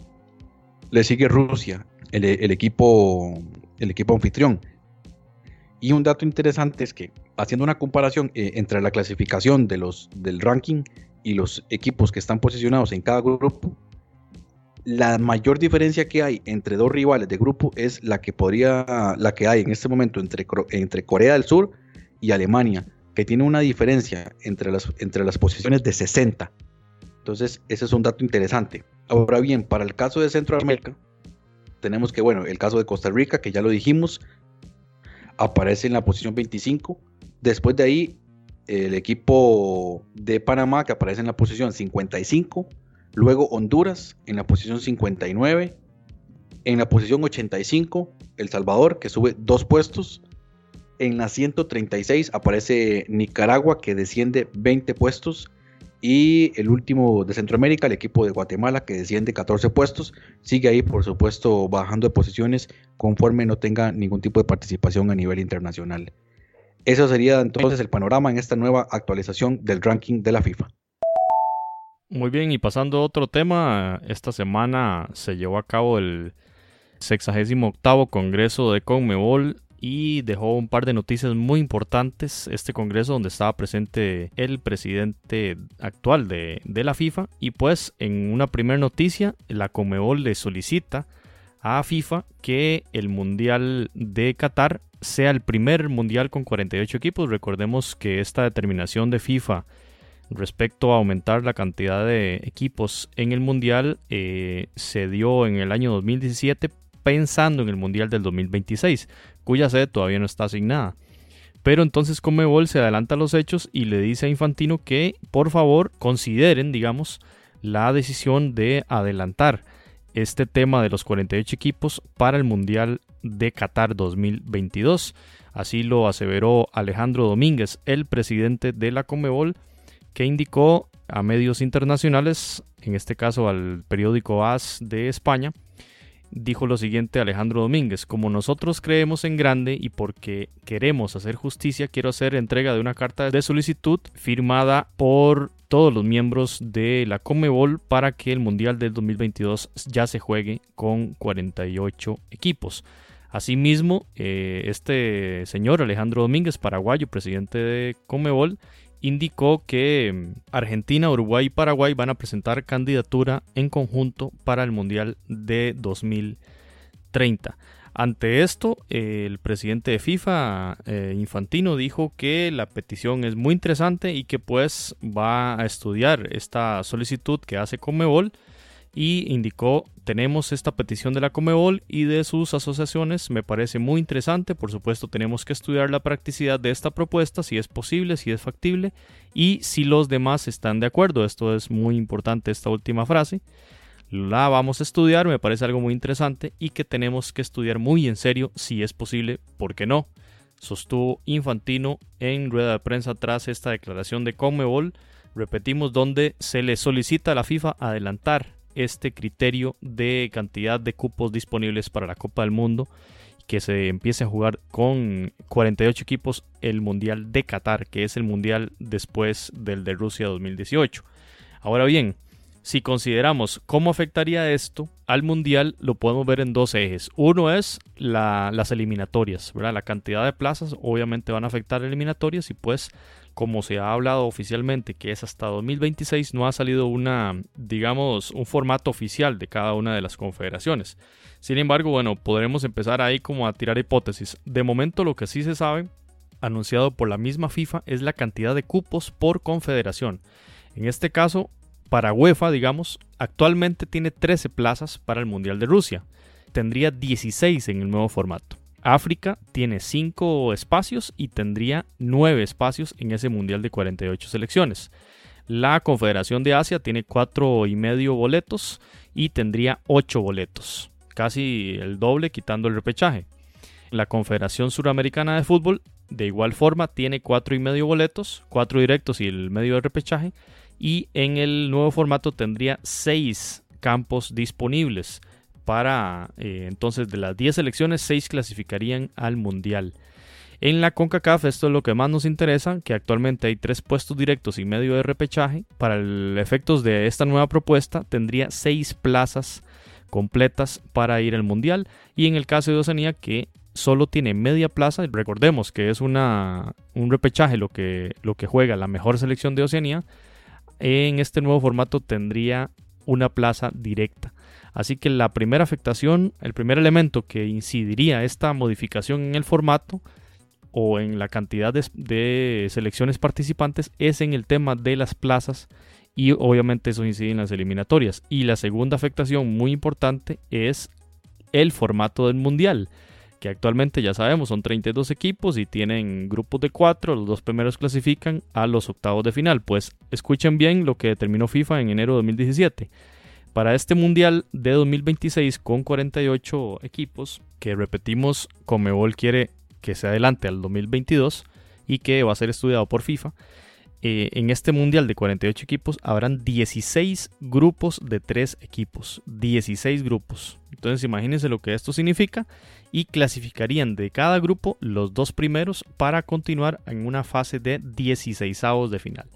Le sigue Rusia, el, equipo, el equipo anfitrión. Y un dato interesante es que haciendo una comparación eh, entre la clasificación de los, del ranking y los equipos que están posicionados en cada grupo, la mayor diferencia que hay entre dos rivales de grupo es la que podría, la que hay en este momento entre, entre Corea del Sur y Alemania, que tiene una diferencia entre las, entre las posiciones de 60. Entonces, ese es un dato interesante. Ahora bien, para el caso de Centroamérica, tenemos que, bueno, el caso de Costa Rica, que ya lo dijimos, aparece en la posición 25. Después de ahí, el equipo de Panamá, que aparece en la posición 55. Luego Honduras en la posición 59. En la posición 85, El Salvador, que sube dos puestos. En la 136 aparece Nicaragua, que desciende 20 puestos. Y el último de Centroamérica, el equipo de Guatemala, que desciende 14 puestos, sigue ahí, por supuesto, bajando de posiciones conforme no tenga ningún tipo de participación a nivel internacional. Eso sería entonces el panorama en esta nueva actualización del ranking de la FIFA. Muy bien, y pasando a otro tema, esta semana se llevó a cabo el 68 Congreso de Conmebol y dejó un par de noticias muy importantes. Este congreso donde estaba presente el presidente actual de, la FIFA. Y pues en una primera noticia, la Comebol le solicita a FIFA que el Mundial de Qatar sea el primer Mundial con 48 equipos. Recordemos que esta determinación de FIFA respecto a aumentar la cantidad de equipos en el Mundial eh, se dio en el año 2017 pensando en el Mundial del 2026 cuya sede todavía no está asignada. Pero entonces Comebol se adelanta a los hechos y le dice a Infantino que por favor consideren, digamos, la decisión de adelantar este tema de los 48 equipos para el Mundial de Qatar 2022. Así lo aseveró Alejandro Domínguez, el presidente de la Comebol, que indicó a medios internacionales, en este caso al periódico AS de España, dijo lo siguiente Alejandro Domínguez, como nosotros creemos en grande y porque queremos hacer justicia, quiero hacer entrega de una carta de solicitud firmada por todos los miembros de la Comebol para que el Mundial del 2022 ya se juegue con 48 equipos. Asimismo, eh, este señor Alejandro Domínguez, paraguayo, presidente de Comebol, indicó que mm, Argentina, Uruguay y Paraguay van a presentar candidatura en conjunto para el Mundial de 2030. Ante esto, el presidente de FIFA, eh, Infantino, dijo que la petición es muy interesante y que pues va a estudiar esta solicitud que hace Comebol y indicó tenemos esta petición de la Comebol y de sus asociaciones, me parece muy interesante, por supuesto tenemos que estudiar la practicidad de esta propuesta, si es posible, si es factible y si los demás están de acuerdo, esto es muy importante esta última frase, la vamos a estudiar, me parece algo muy interesante y que tenemos que estudiar muy en serio si es posible, ¿por qué no? Sostuvo Infantino en rueda de prensa tras esta declaración de Comebol, repetimos, donde se le solicita a la FIFA adelantar este criterio de cantidad de cupos disponibles para la Copa del Mundo que se empiece a jugar con 48 equipos el Mundial de Qatar, que es el Mundial después del de Rusia 2018. Ahora bien, si consideramos cómo afectaría esto al Mundial, lo podemos ver en dos ejes. Uno es las eliminatorias. La cantidad de plazas obviamente van a afectar eliminatorias y pues como se ha hablado oficialmente que es hasta 2026, no ha salido una, digamos, un formato oficial de cada una de las confederaciones. Sin embargo, bueno, podremos empezar ahí como a tirar hipótesis. De momento lo que sí se sabe, anunciado por la misma FIFA, es la cantidad de cupos por confederación. En este caso, para UEFA, digamos, actualmente tiene 13 plazas para el Mundial de Rusia. Tendría 16 en el nuevo formato. África tiene 5 espacios y tendría 9 espacios en ese Mundial de 48 selecciones. La Confederación de Asia tiene 4 y medio boletos y tendría 8 boletos, casi el doble quitando el repechaje. La Confederación Suramericana de Fútbol de igual forma tiene 4 y medio boletos, 4 directos y el medio de repechaje y en el nuevo formato tendría 6 campos disponibles para eh, entonces de las 10 selecciones 6 clasificarían al mundial. En la CONCACAF esto es lo que más nos interesa, que actualmente hay 3 puestos directos y medio de repechaje. Para el efectos de esta nueva propuesta tendría 6 plazas completas para ir al mundial y en el caso de Oceanía que solo tiene media plaza, recordemos que es un repechaje lo que, lo que juega la mejor selección de Oceanía, en este nuevo formato tendría una plaza directa. Así que la primera afectación, el primer elemento que incidiría esta modificación en el formato o en la cantidad de, selecciones participantes es en el tema de las plazas y obviamente eso incide en las eliminatorias. Y la segunda afectación muy importante es el formato del mundial que actualmente ya sabemos son 32 equipos y tienen grupos de 4, los dos primeros clasifican a los octavos de final. Pues escuchen bien lo que determinó FIFA en enero de 2017. Para este Mundial de 2026 con 48 equipos, que repetimos, Comebol quiere que se adelante al 2022 y que va a ser estudiado por FIFA, eh, en este mundial de 48 equipos habrán 16 grupos de 3 equipos. 16 grupos. Entonces imagínense lo que esto significa y clasificarían de cada grupo los dos primeros para continuar en una fase de 16 de final.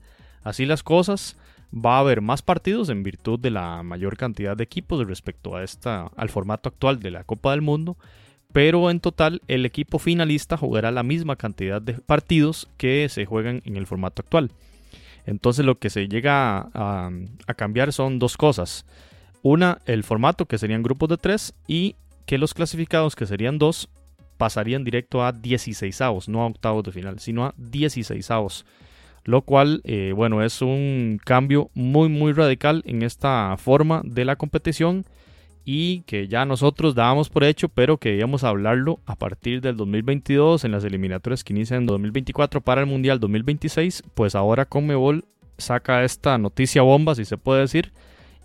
Así las cosas, va a haber más partidos en virtud de la mayor cantidad de equipos respecto a esta, al formato actual de la Copa del Mundo pero en total el equipo finalista jugará la misma cantidad de partidos que se juegan en el formato actual. Entonces lo que se llega a, cambiar son dos cosas. Una, el formato que serían grupos de tres y que los clasificados que serían dos pasarían directo a 16 avos, no a octavos de final, sino a 16 avos. Lo cual, eh, bueno, es un cambio muy, muy radical en esta forma de la competición y que ya nosotros dábamos por hecho, pero que íbamos hablarlo a partir del 2022 en las eliminatorias que inician en 2024 para el Mundial 2026, pues ahora Conmebol saca esta noticia bomba, si se puede decir,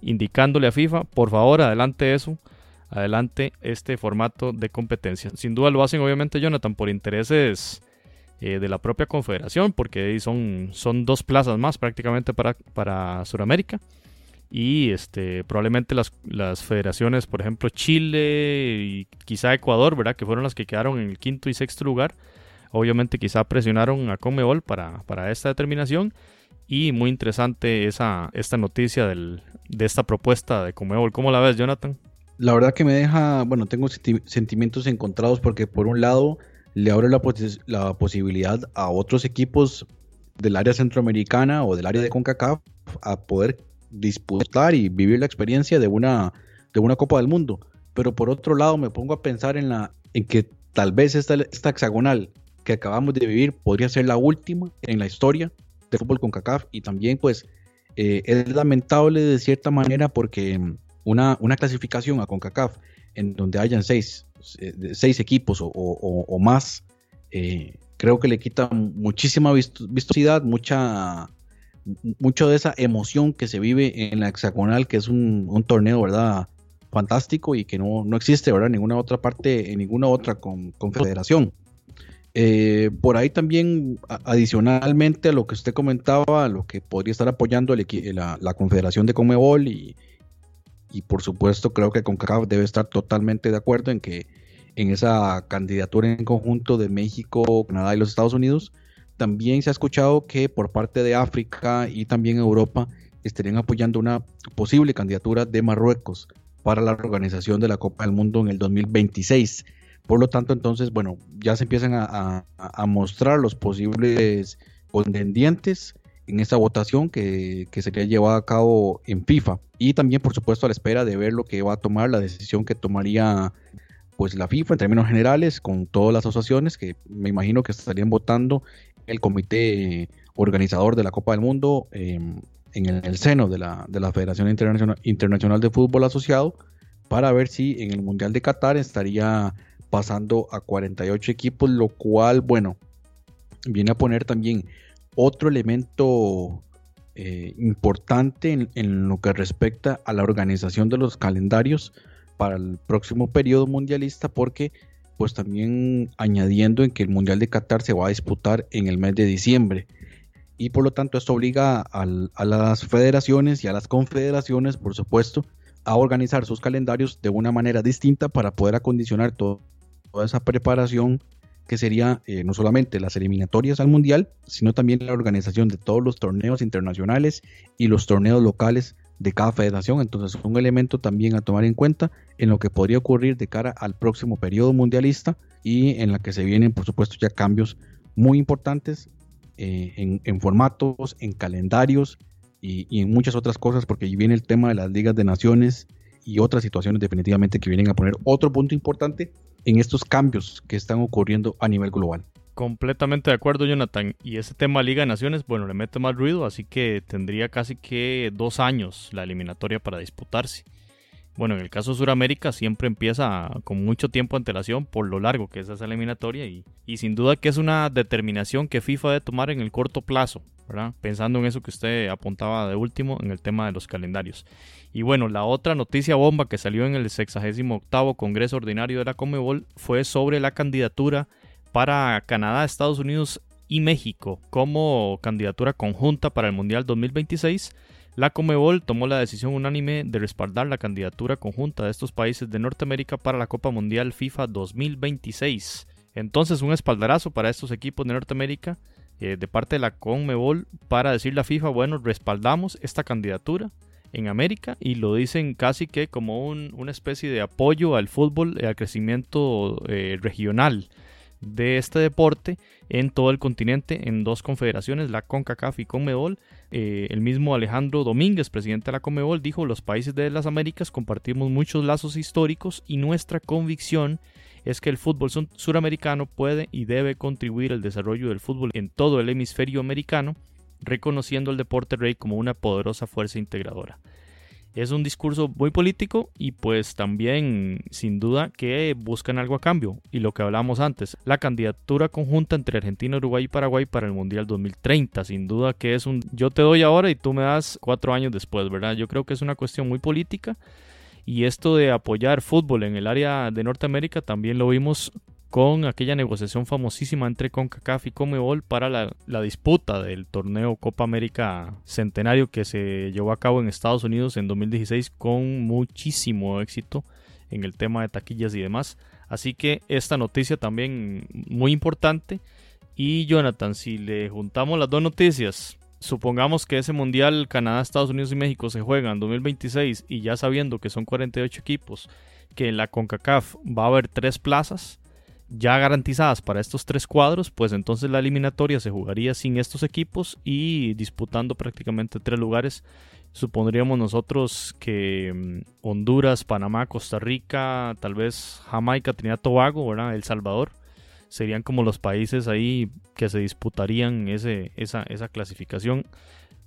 indicándole a FIFA, por favor, adelante eso, adelante este formato de competencia. Sin duda lo hacen obviamente Jonathan por intereses eh, de la propia confederación, porque son, son dos plazas más prácticamente para, para Sudamérica y este, probablemente las, las, federaciones, por ejemplo Chile y quizá Ecuador, ¿verdad? que fueron las que quedaron en el quinto y sexto lugar, obviamente quizá presionaron a Conmebol para, para esta determinación y muy interesante esa, esta noticia del, de esta propuesta de Conmebol. ¿Cómo la ves, Jonathan? La verdad que me deja, bueno, tengo sentimientos encontrados porque por un lado le abre la, posibilidad a otros equipos del área centroamericana o del área de CONCACAF a poder disputar y vivir la experiencia de una, de una Copa del Mundo. Pero por otro lado me pongo a pensar en, la, en que tal vez esta, esta hexagonal que acabamos de vivir podría ser la última en la historia del fútbol con CACAF y también pues eh, es lamentable de cierta manera porque una, una clasificación a CONCACAF en donde hayan seis, seis equipos o, más, eh, creo que le quita muchísima vistosidad, mucha mucho de esa emoción que se vive en la hexagonal, que es un, torneo, ¿verdad? Fantástico y que no, existe, ¿verdad? En ninguna otra parte, en ninguna otra confederación. Eh, por ahí también, adicionalmente a lo que usted comentaba, lo que podría estar apoyando la, la, Confederación de Comebol y, y por supuesto creo que CONCACAF debe estar totalmente de acuerdo en que en esa candidatura en conjunto de México, Canadá y los Estados Unidos. También se ha escuchado que por parte de África y también Europa estarían apoyando una posible candidatura de Marruecos para la organización de la Copa del Mundo en el 2026. Por lo tanto, entonces, bueno, ya se empiezan a, mostrar los posibles contendientes en esta votación que, que, sería llevada a cabo en FIFA. Y también, por supuesto, a la espera de ver lo que va a tomar, la decisión que tomaría pues la FIFA en términos generales, con todas las asociaciones que me imagino que estarían votando el comité organizador de la Copa del Mundo em, en el, seno de la, de la Federación Internacional, Internacional de Fútbol Asociado para ver si en el Mundial de Qatar estaría pasando a 48 equipos, lo cual, bueno, viene a poner también otro elemento eh, importante en, en, lo que respecta a la organización de los calendarios para el próximo periodo mundialista, porque pues también añadiendo en que el Mundial de Qatar se va a disputar en el mes de diciembre. Y por lo tanto esto obliga a las federaciones y a las confederaciones, por supuesto, a organizar sus calendarios de una manera distinta para poder acondicionar toda esa preparación que sería eh, no solamente las eliminatorias al mundial, sino también la organización de todos los torneos internacionales y los torneos locales de cada federación. Entonces, es un elemento también a tomar en cuenta en lo que podría ocurrir de cara al próximo periodo mundialista y en la que se vienen, por supuesto, ya cambios muy importantes eh, en, formatos, en calendarios y, y, en muchas otras cosas, porque ahí viene el tema de las ligas de naciones y otras situaciones definitivamente que vienen a poner otro punto importante en estos cambios que están ocurriendo a nivel global. Completamente de acuerdo, Jonathan. Y ese tema Liga de Naciones, bueno, le mete más ruido, así que tendría casi que dos años la eliminatoria para disputarse. Bueno, en el caso de Sudamérica siempre empieza con mucho tiempo de antelación por lo largo que es esa eliminatoria y, y, sin duda que es una determinación que FIFA debe tomar en el corto plazo, Pensando en eso que usted apuntaba de último en el tema de los calendarios. Y bueno, la otra noticia bomba que salió en el 68 Congreso Ordinario de la Comebol fue sobre la candidatura para Canadá, Estados Unidos y México como candidatura conjunta para el Mundial 2026, la Comebol tomó la decisión unánime de respaldar la candidatura conjunta de estos países de Norteamérica para la Copa Mundial FIFA 2026. Entonces, un espaldarazo para estos equipos de Norteamérica eh, de parte de la Conmebol para decirle a FIFA, bueno, respaldamos esta candidatura en América y lo dicen casi que como una especie de apoyo al fútbol, al crecimiento eh, regional de este deporte en todo el continente en dos confederaciones, la CONCACAF y CONMEBOL. Eh, el mismo Alejandro Domínguez, presidente de la CONMEBOL, dijo, los países de las Américas compartimos muchos lazos históricos y nuestra convicción es que el fútbol suramericano puede y debe contribuir al desarrollo del fútbol en todo el hemisferio americano, reconociendo el deporte rey como una poderosa fuerza integradora. Es un discurso muy político y pues también sin duda que buscan algo a cambio. Y lo que hablamos antes, la candidatura conjunta entre Argentina, Uruguay y Paraguay para el Mundial 2030. Sin duda que es un yo te doy ahora y tú me das cuatro años después, ¿verdad? Yo creo que es una cuestión muy política. Y esto de apoyar fútbol en el área de Norteamérica también lo vimos con aquella negociación famosísima entre CONCACAF y CONMEBOL para la, disputa del torneo Copa América Centenario que se llevó a cabo en Estados Unidos en 2016 con muchísimo éxito en el tema de taquillas y demás. Así que esta noticia también muy importante. Y Jonathan, si le juntamos las dos noticias, supongamos que ese mundial Canadá, Estados Unidos y México se juega en 2026 y ya sabiendo que son 48 equipos, que en la CONCACAF va a haber tres plazas, ya garantizadas para estos tres cuadros, pues entonces la eliminatoria se jugaría sin estos equipos y disputando prácticamente tres lugares. Supondríamos nosotros que mm, Honduras, Panamá, Costa Rica, tal vez Jamaica, Trinidad, Tobago, ¿verdad? El Salvador, serían como los países ahí que se disputarían ese, esa, esa clasificación,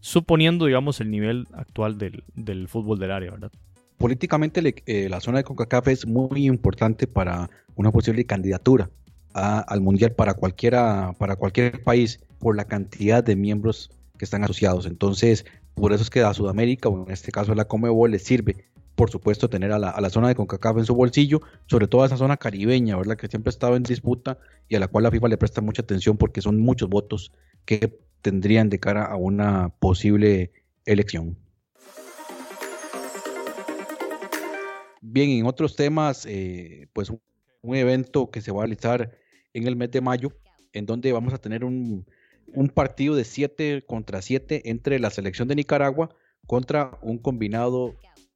suponiendo, digamos, el nivel actual del, del fútbol del área, ¿verdad? políticamente eh, la zona de CONCACAF es muy importante para una posible candidatura al mundial para cualquiera para cualquier país por la cantidad de miembros que están asociados. Entonces, por eso es que a Sudamérica, o en este caso a la Comebol, les sirve, por supuesto, tener a la, zona de CONCACAF en su bolsillo, sobre todo a esa zona caribeña, ¿verdad? Que siempre ha estado en disputa y a la cual la FIFA le presta mucha atención porque son muchos votos que tendrían de cara a una posible elección. Bien, en otros temas, eh, pues un evento que se va a realizar en el mes de mayo, en donde vamos a tener un, un partido de 7 contra 7 entre la selección de Nicaragua contra un combinado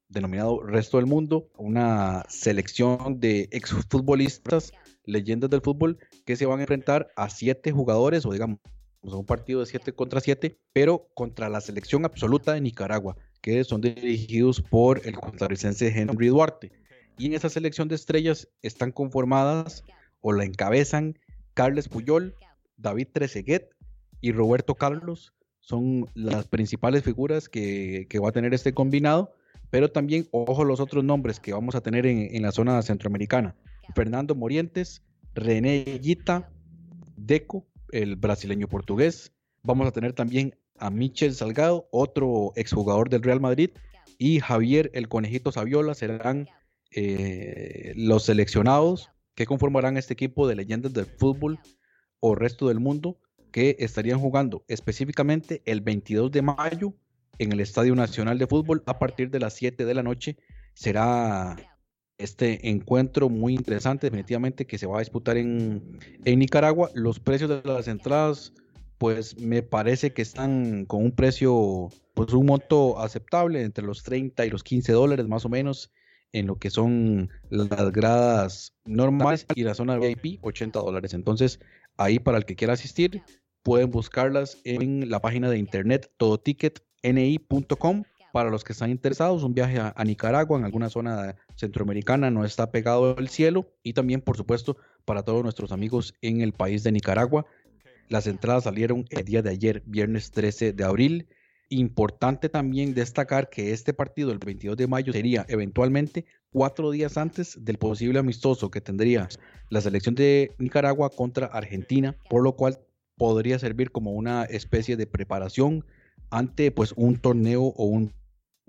denominado Resto del Mundo, una selección de exfutbolistas, leyendas del fútbol, que se van a enfrentar a siete jugadores, o digamos, un partido de 7 contra 7, pero contra la selección absoluta de Nicaragua, que son dirigidos por el costarricense Henry Duarte. Y en esa selección de estrellas están conformadas o la encabezan Carles Puyol, David Trezeguet y Roberto Carlos. Son las principales figuras que, que va a tener este combinado pero también, ojo, los otros nombres que vamos a tener en, la zona centroamericana. Fernando Morientes, René Guita, Deco, el brasileño portugués. Vamos a tener también a Michel Salgado, otro exjugador del Real Madrid, y Javier el Conejito Saviola serán eh, los seleccionados que conformarán este equipo de leyendas del fútbol o resto del mundo que estarían jugando específicamente el 22 de mayo en el Estadio Nacional de Fútbol a partir de las 7 de la noche. Será este encuentro muy interesante, definitivamente, que se va a disputar en, Nicaragua. Los precios de las entradas, pues me parece que están con un precio, pues un monto aceptable, entre los 30 y los 15 dólares más o menos, en lo que son las gradas normales y la zona VIP, 80 dólares. Entonces, ahí para el que quiera asistir, pueden buscarlas en la página de internet Todo Ticket ni.com para los que están interesados, un viaje a, Nicaragua, en alguna zona centroamericana, no está pegado al cielo. Y también, por supuesto, para todos nuestros amigos en el país de Nicaragua. Las entradas salieron el día de ayer, viernes 13 de abril. Importante también destacar que este partido, el 22 de mayo, sería eventualmente cuatro días antes del posible amistoso que tendría la selección de Nicaragua contra Argentina, por lo cual podría servir como una especie de preparación ante pues un torneo o un,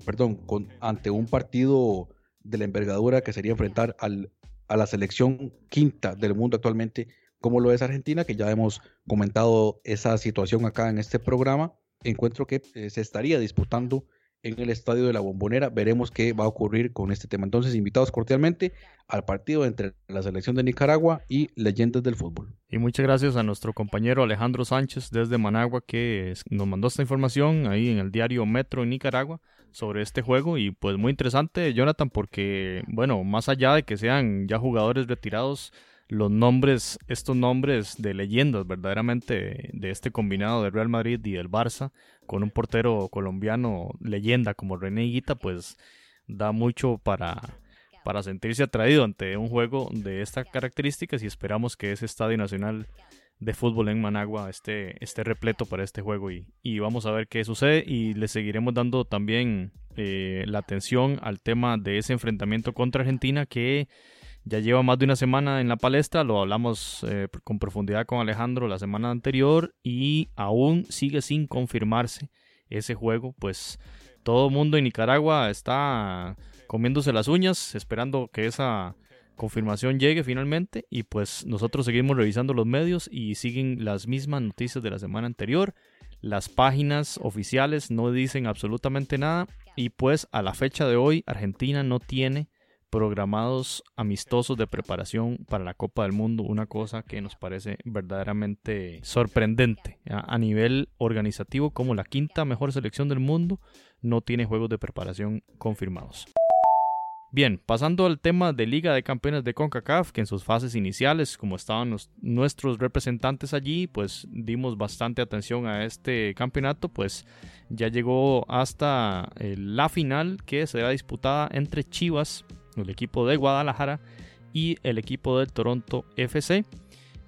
perdón, con, ante un partido de la envergadura que sería enfrentar al, a la selección quinta del mundo actualmente, como lo es Argentina, que ya hemos comentado esa situación acá en este programa. Encuentro que eh, se estaría disputando en el estadio de la Bombonera. Veremos qué va a ocurrir con este tema. Entonces, invitados cordialmente al partido entre la selección de Nicaragua y leyendas del fútbol. Y muchas gracias a nuestro compañero Alejandro Sánchez desde Managua que nos mandó esta información ahí en el diario Metro en Nicaragua sobre este juego y pues muy interesante Jonathan porque bueno más allá de que sean ya jugadores retirados los nombres, estos nombres de leyendas verdaderamente de este combinado de Real Madrid y del Barça, con un portero colombiano leyenda como René Higuita, pues da mucho para, para sentirse atraído ante un juego de estas características y esperamos que ese Estadio Nacional de Fútbol en Managua esté, esté repleto para este juego y, y vamos a ver qué sucede y le seguiremos dando también eh, la atención al tema de ese enfrentamiento contra Argentina que ya lleva más de una semana en la palestra, lo hablamos eh, con profundidad con Alejandro la semana anterior y aún sigue sin confirmarse ese juego, pues todo el mundo en Nicaragua está comiéndose las uñas esperando que esa confirmación llegue finalmente y pues nosotros seguimos revisando los medios y siguen las mismas noticias de la semana anterior. Las páginas oficiales no dicen absolutamente nada y pues a la fecha de hoy Argentina no tiene programados amistosos de preparación para la Copa del Mundo, una cosa que nos parece verdaderamente sorprendente. A nivel organizativo, como la quinta mejor selección del mundo, no tiene juegos de preparación confirmados. Bien, pasando al tema de Liga de Campeones de CONCACAF, que en sus fases iniciales, como estaban nuestros representantes allí, pues dimos bastante atención a este campeonato, pues ya llegó hasta eh, la final que será disputada entre Chivas el equipo de Guadalajara y el equipo del Toronto FC,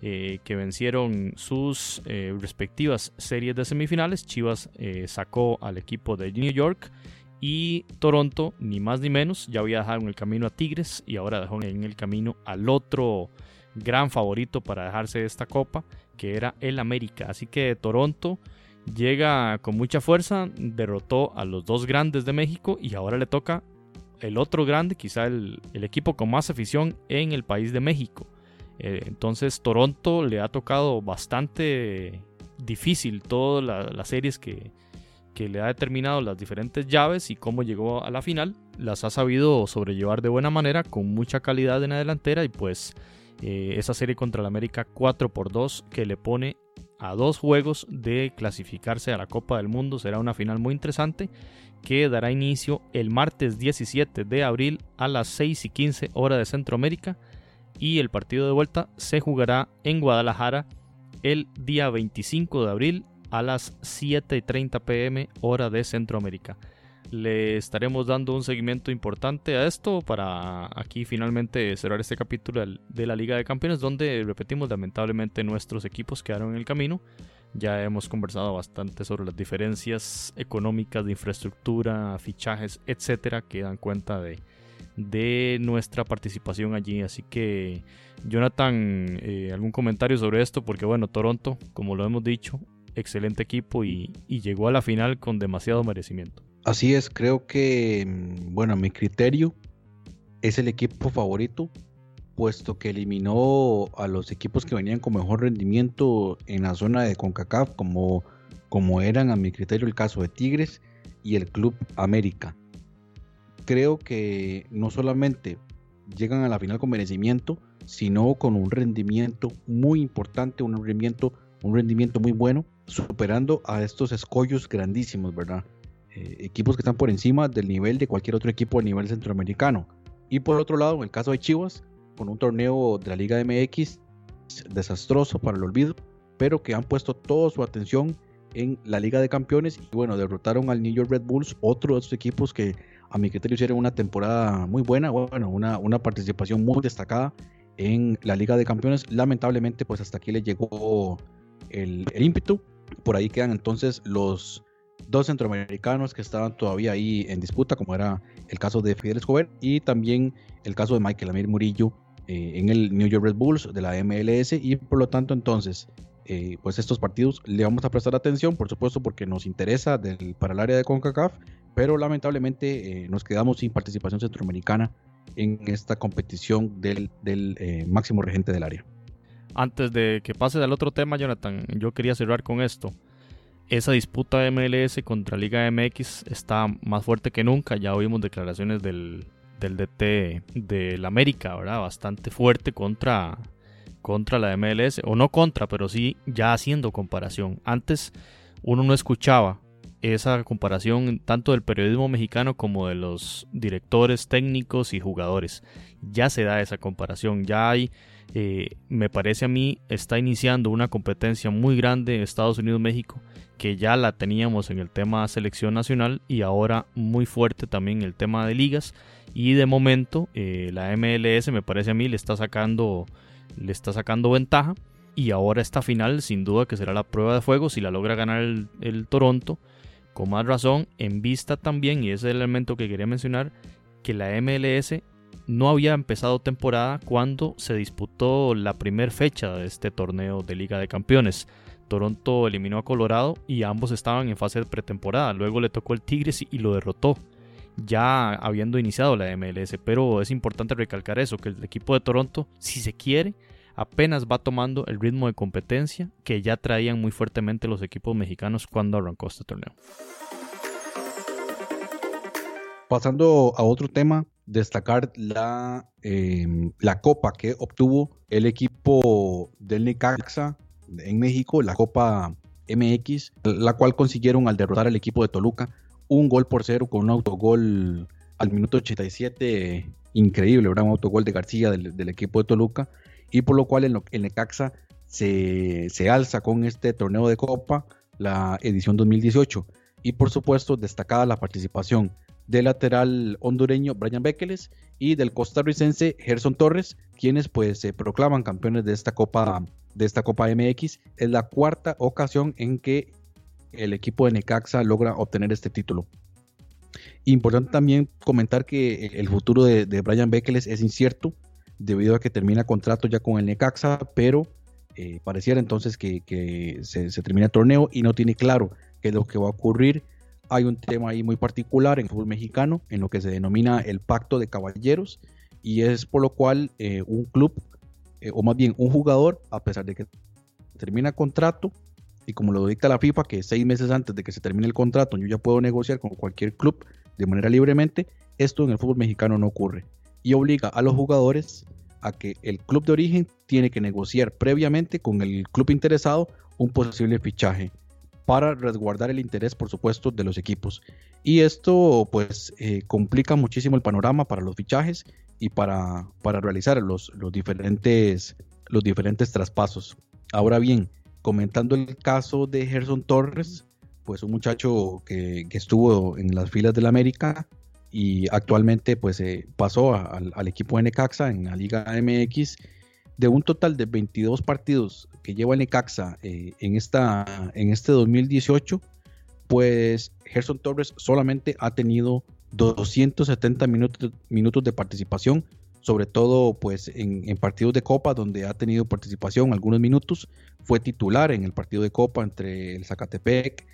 eh, que vencieron sus eh, respectivas series de semifinales. Chivas eh, sacó al equipo de New York y Toronto, ni más ni menos, ya había dejado en el camino a Tigres y ahora dejó en el camino al otro gran favorito para dejarse esta copa, que era el América. Así que Toronto llega con mucha fuerza, derrotó a los dos grandes de México y ahora le toca el otro grande, quizá el, equipo con más afición en el país de México. Eh, entonces Toronto le ha tocado bastante difícil todas las series que, le ha determinado las diferentes llaves y cómo llegó a la final. Las ha sabido sobrellevar de buena manera, con mucha calidad en la delantera y pues eh, esa serie contra el América 4 por 2 que le pone a dos juegos de clasificarse a la Copa del Mundo. Será una final muy interesante que dará inicio el martes 17 de abril a las 6 y 15 hora de Centroamérica y el partido de vuelta se jugará en Guadalajara el día 25 de abril a las 7 y 30 pm hora de Centroamérica. Le estaremos dando un seguimiento importante a esto para aquí finalmente cerrar este capítulo de la Liga de Campeones donde repetimos lamentablemente nuestros equipos quedaron en el camino. Ya hemos conversado bastante sobre las diferencias económicas de infraestructura, fichajes, etcétera, que dan cuenta de, de nuestra participación allí. Así que, Jonathan, eh, algún comentario sobre esto, porque bueno, Toronto, como lo hemos dicho, excelente equipo y, y llegó a la final con demasiado merecimiento. Así es, creo que, mm, bueno, a mi criterio es el equipo favorito, puesto que eliminó a los equipos que venían con mejor rendimiento en la zona de CONCACAF, como, como eran a mi criterio el caso de Tigres y el Club América. Creo que no solamente llegan a la final con merecimiento, sino con un rendimiento muy importante, un rendimiento, un rendimiento muy bueno, superando a estos escollos grandísimos, ¿verdad? Eh, equipos que están por encima del nivel de cualquier otro equipo a nivel centroamericano. Y por otro lado, en el caso de Chivas, con un torneo de la Liga MX desastroso para el olvido, pero que han puesto toda su atención en la Liga de Campeones y bueno, derrotaron al New York Red Bulls, otro de esos equipos que a mi criterio hicieron una temporada muy buena, bueno, una, una participación muy destacada en la Liga de Campeones. Lamentablemente, pues hasta aquí le llegó el, el ímpetu. Por ahí quedan entonces los dos centroamericanos que estaban todavía ahí en disputa, como era el caso de Fidel Escobar y también el caso de Michael Amir Murillo eh, en el New York Red Bulls de la MLS y por lo tanto entonces eh, pues estos partidos le vamos a prestar atención, por supuesto porque nos interesa para el área de CONCACAF, pero lamentablemente eh, nos quedamos sin participación centroamericana en esta competición del, máximo regente del área. Antes de que pase al otro tema, Jonathan, yo quería cerrar con esto esa disputa MLS contra Liga MX está más fuerte que nunca. Ya oímos declaraciones del, del DT del América, ¿verdad? Bastante fuerte contra, contra la MLS. O no contra, pero sí ya haciendo comparación. Antes uno no escuchaba esa comparación tanto del periodismo mexicano como de los directores técnicos y jugadores. Ya se da esa comparación. Ya hay eh, me parece a mí, está iniciando una competencia muy grande en Estados Unidos-México, que ya la teníamos en el tema selección nacional y ahora muy fuerte también el tema de ligas. Y de momento eh, la MLS me parece a mí le está sacando, le está sacando ventaja. Y ahora esta final sin duda que será la prueba de fuego si la logra ganar el, el Toronto. Con más razón, en vista también, y ese es el elemento que quería mencionar, que la MLS no había empezado temporada cuando se disputó la primera fecha de este torneo de Liga de Campeones. Toronto eliminó a Colorado y ambos estaban en fase de pretemporada. Luego le tocó el Tigres y lo derrotó, ya habiendo iniciado la MLS. Pero es importante recalcar eso, que el equipo de Toronto, si se quiere, apenas va tomando el ritmo de competencia que ya traían muy fuertemente los equipos mexicanos cuando arrancó este torneo. Pasando a otro tema, destacar la, em, la copa que obtuvo el equipo del Necaxa en México, la Copa MX, la cual consiguieron al derrotar al equipo de Toluca un gol por cero con un autogol al minuto 87, increíble, ¿verdad? Un autogol de García del, equipo de Toluca, y por lo cual el, el Necaxa se, se alza con este torneo de Copa, la edición 2018. Y por supuesto, destacada la participación del lateral hondureño Brian Bekeles y del costarricense Gerson Torres, quienes pues se proclaman campeones de esta Copa de esta Copa MX. Es la cuarta ocasión en que el equipo de Necaxa logra obtener este título. Importante también comentar que el futuro de, Brian Bekeles es incierto debido a que termina contrato ya con el Necaxa, pero eh, pareciera entonces que, se, se, termina el torneo y no tiene claro qué es lo que va a ocurrir hay un tema ahí muy particular en el fútbol mexicano, en lo que se denomina el pacto de caballeros, y es por lo cual eh, un club, eh, o más bien un jugador, a pesar de que termina contrato, y como lo dicta la FIFA, que seis meses antes de que se termine el contrato yo ya puedo negociar con cualquier club de manera libremente, esto en el fútbol mexicano no ocurre. Y obliga a los jugadores a que el club de origen tiene que negociar previamente con el club interesado un posible fichaje para resguardar el interés, por supuesto, de los equipos. Y esto pues eh, complica muchísimo el panorama para los fichajes y para, para realizar los, los, diferentes, los diferentes traspasos. Ahora bien, comentando el caso de Gerson Torres, pues un muchacho que, estuvo en las filas del América y actualmente pues eh, pasó al, al equipo de Necaxa en la Liga MX de un total de 22 partidos que lleva el Necaxa eh, en, esta, en este 2018, pues Gerson Torres solamente ha tenido 270 minutos, minutos de participación, sobre todo pues en, partidos de Copa donde ha tenido participación algunos minutos, fue titular en el partido de Copa entre el Zacatepec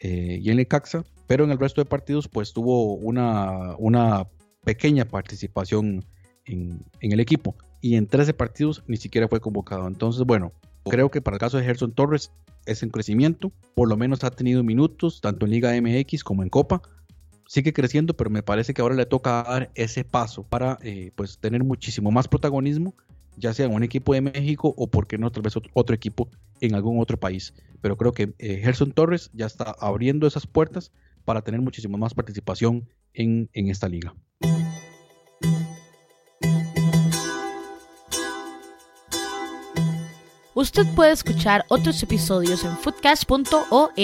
eh, y el Necaxa, pero en el resto de partidos pues tuvo una, una pequeña participación en, en el equipo y en 13 partidos ni siquiera fue convocado. Entonces, bueno, creo que para el caso de Gerson Torres es en crecimiento, por lo menos ha tenido minutos tanto en Liga MX como en Copa. Sigue creciendo, pero me parece que ahora le toca dar ese paso para eh, pues tener muchísimo más protagonismo, ya sea en un equipo de México o porque no tal vez otro equipo en algún otro país. Pero creo que eh, Gerson Torres ya está abriendo esas puertas para tener muchísimo más participación en, en esta liga. Usted puede escuchar otros episodios en foodcast.org.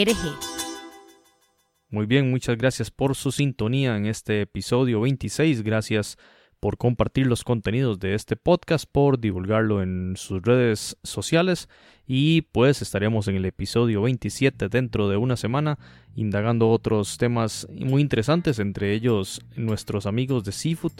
Muy bien, muchas gracias por su sintonía en este episodio 26. Gracias por compartir los contenidos de este podcast, por divulgarlo en sus redes sociales. Y pues estaremos en el episodio 27 dentro de una semana indagando otros temas muy interesantes, entre ellos nuestros amigos de Seafood.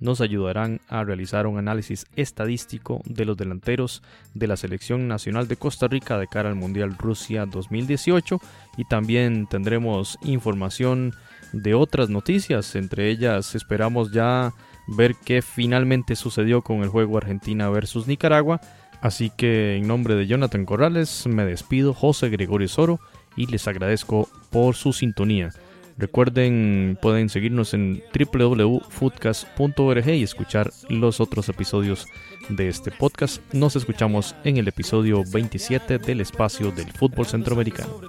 Nos ayudarán a realizar un análisis estadístico de los delanteros de la Selección Nacional de Costa Rica de cara al Mundial Rusia 2018 y también tendremos información de otras noticias, entre ellas esperamos ya ver qué finalmente sucedió con el juego Argentina versus Nicaragua, así que en nombre de Jonathan Corrales me despido, José Gregorio Soro y les agradezco por su sintonía. Recuerden, pueden seguirnos en www.foodcast.org y escuchar los otros episodios de este podcast. Nos escuchamos en el episodio 27 del espacio del fútbol centroamericano.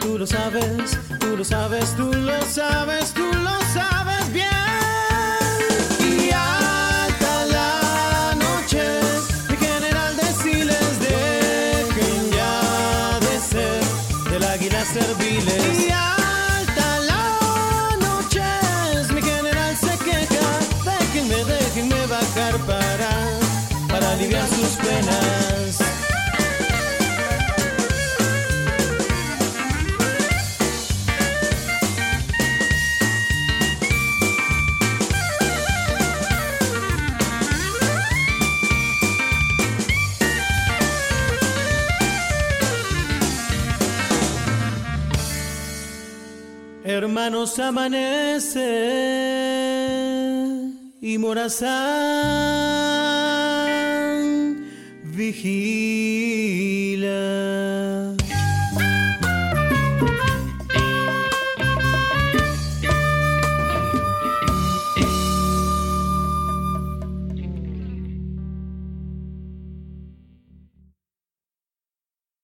Tú lo sabes, tú lo sabes, tú lo sabes, tú lo sabes Hermanos, amanece y Morazán vigila.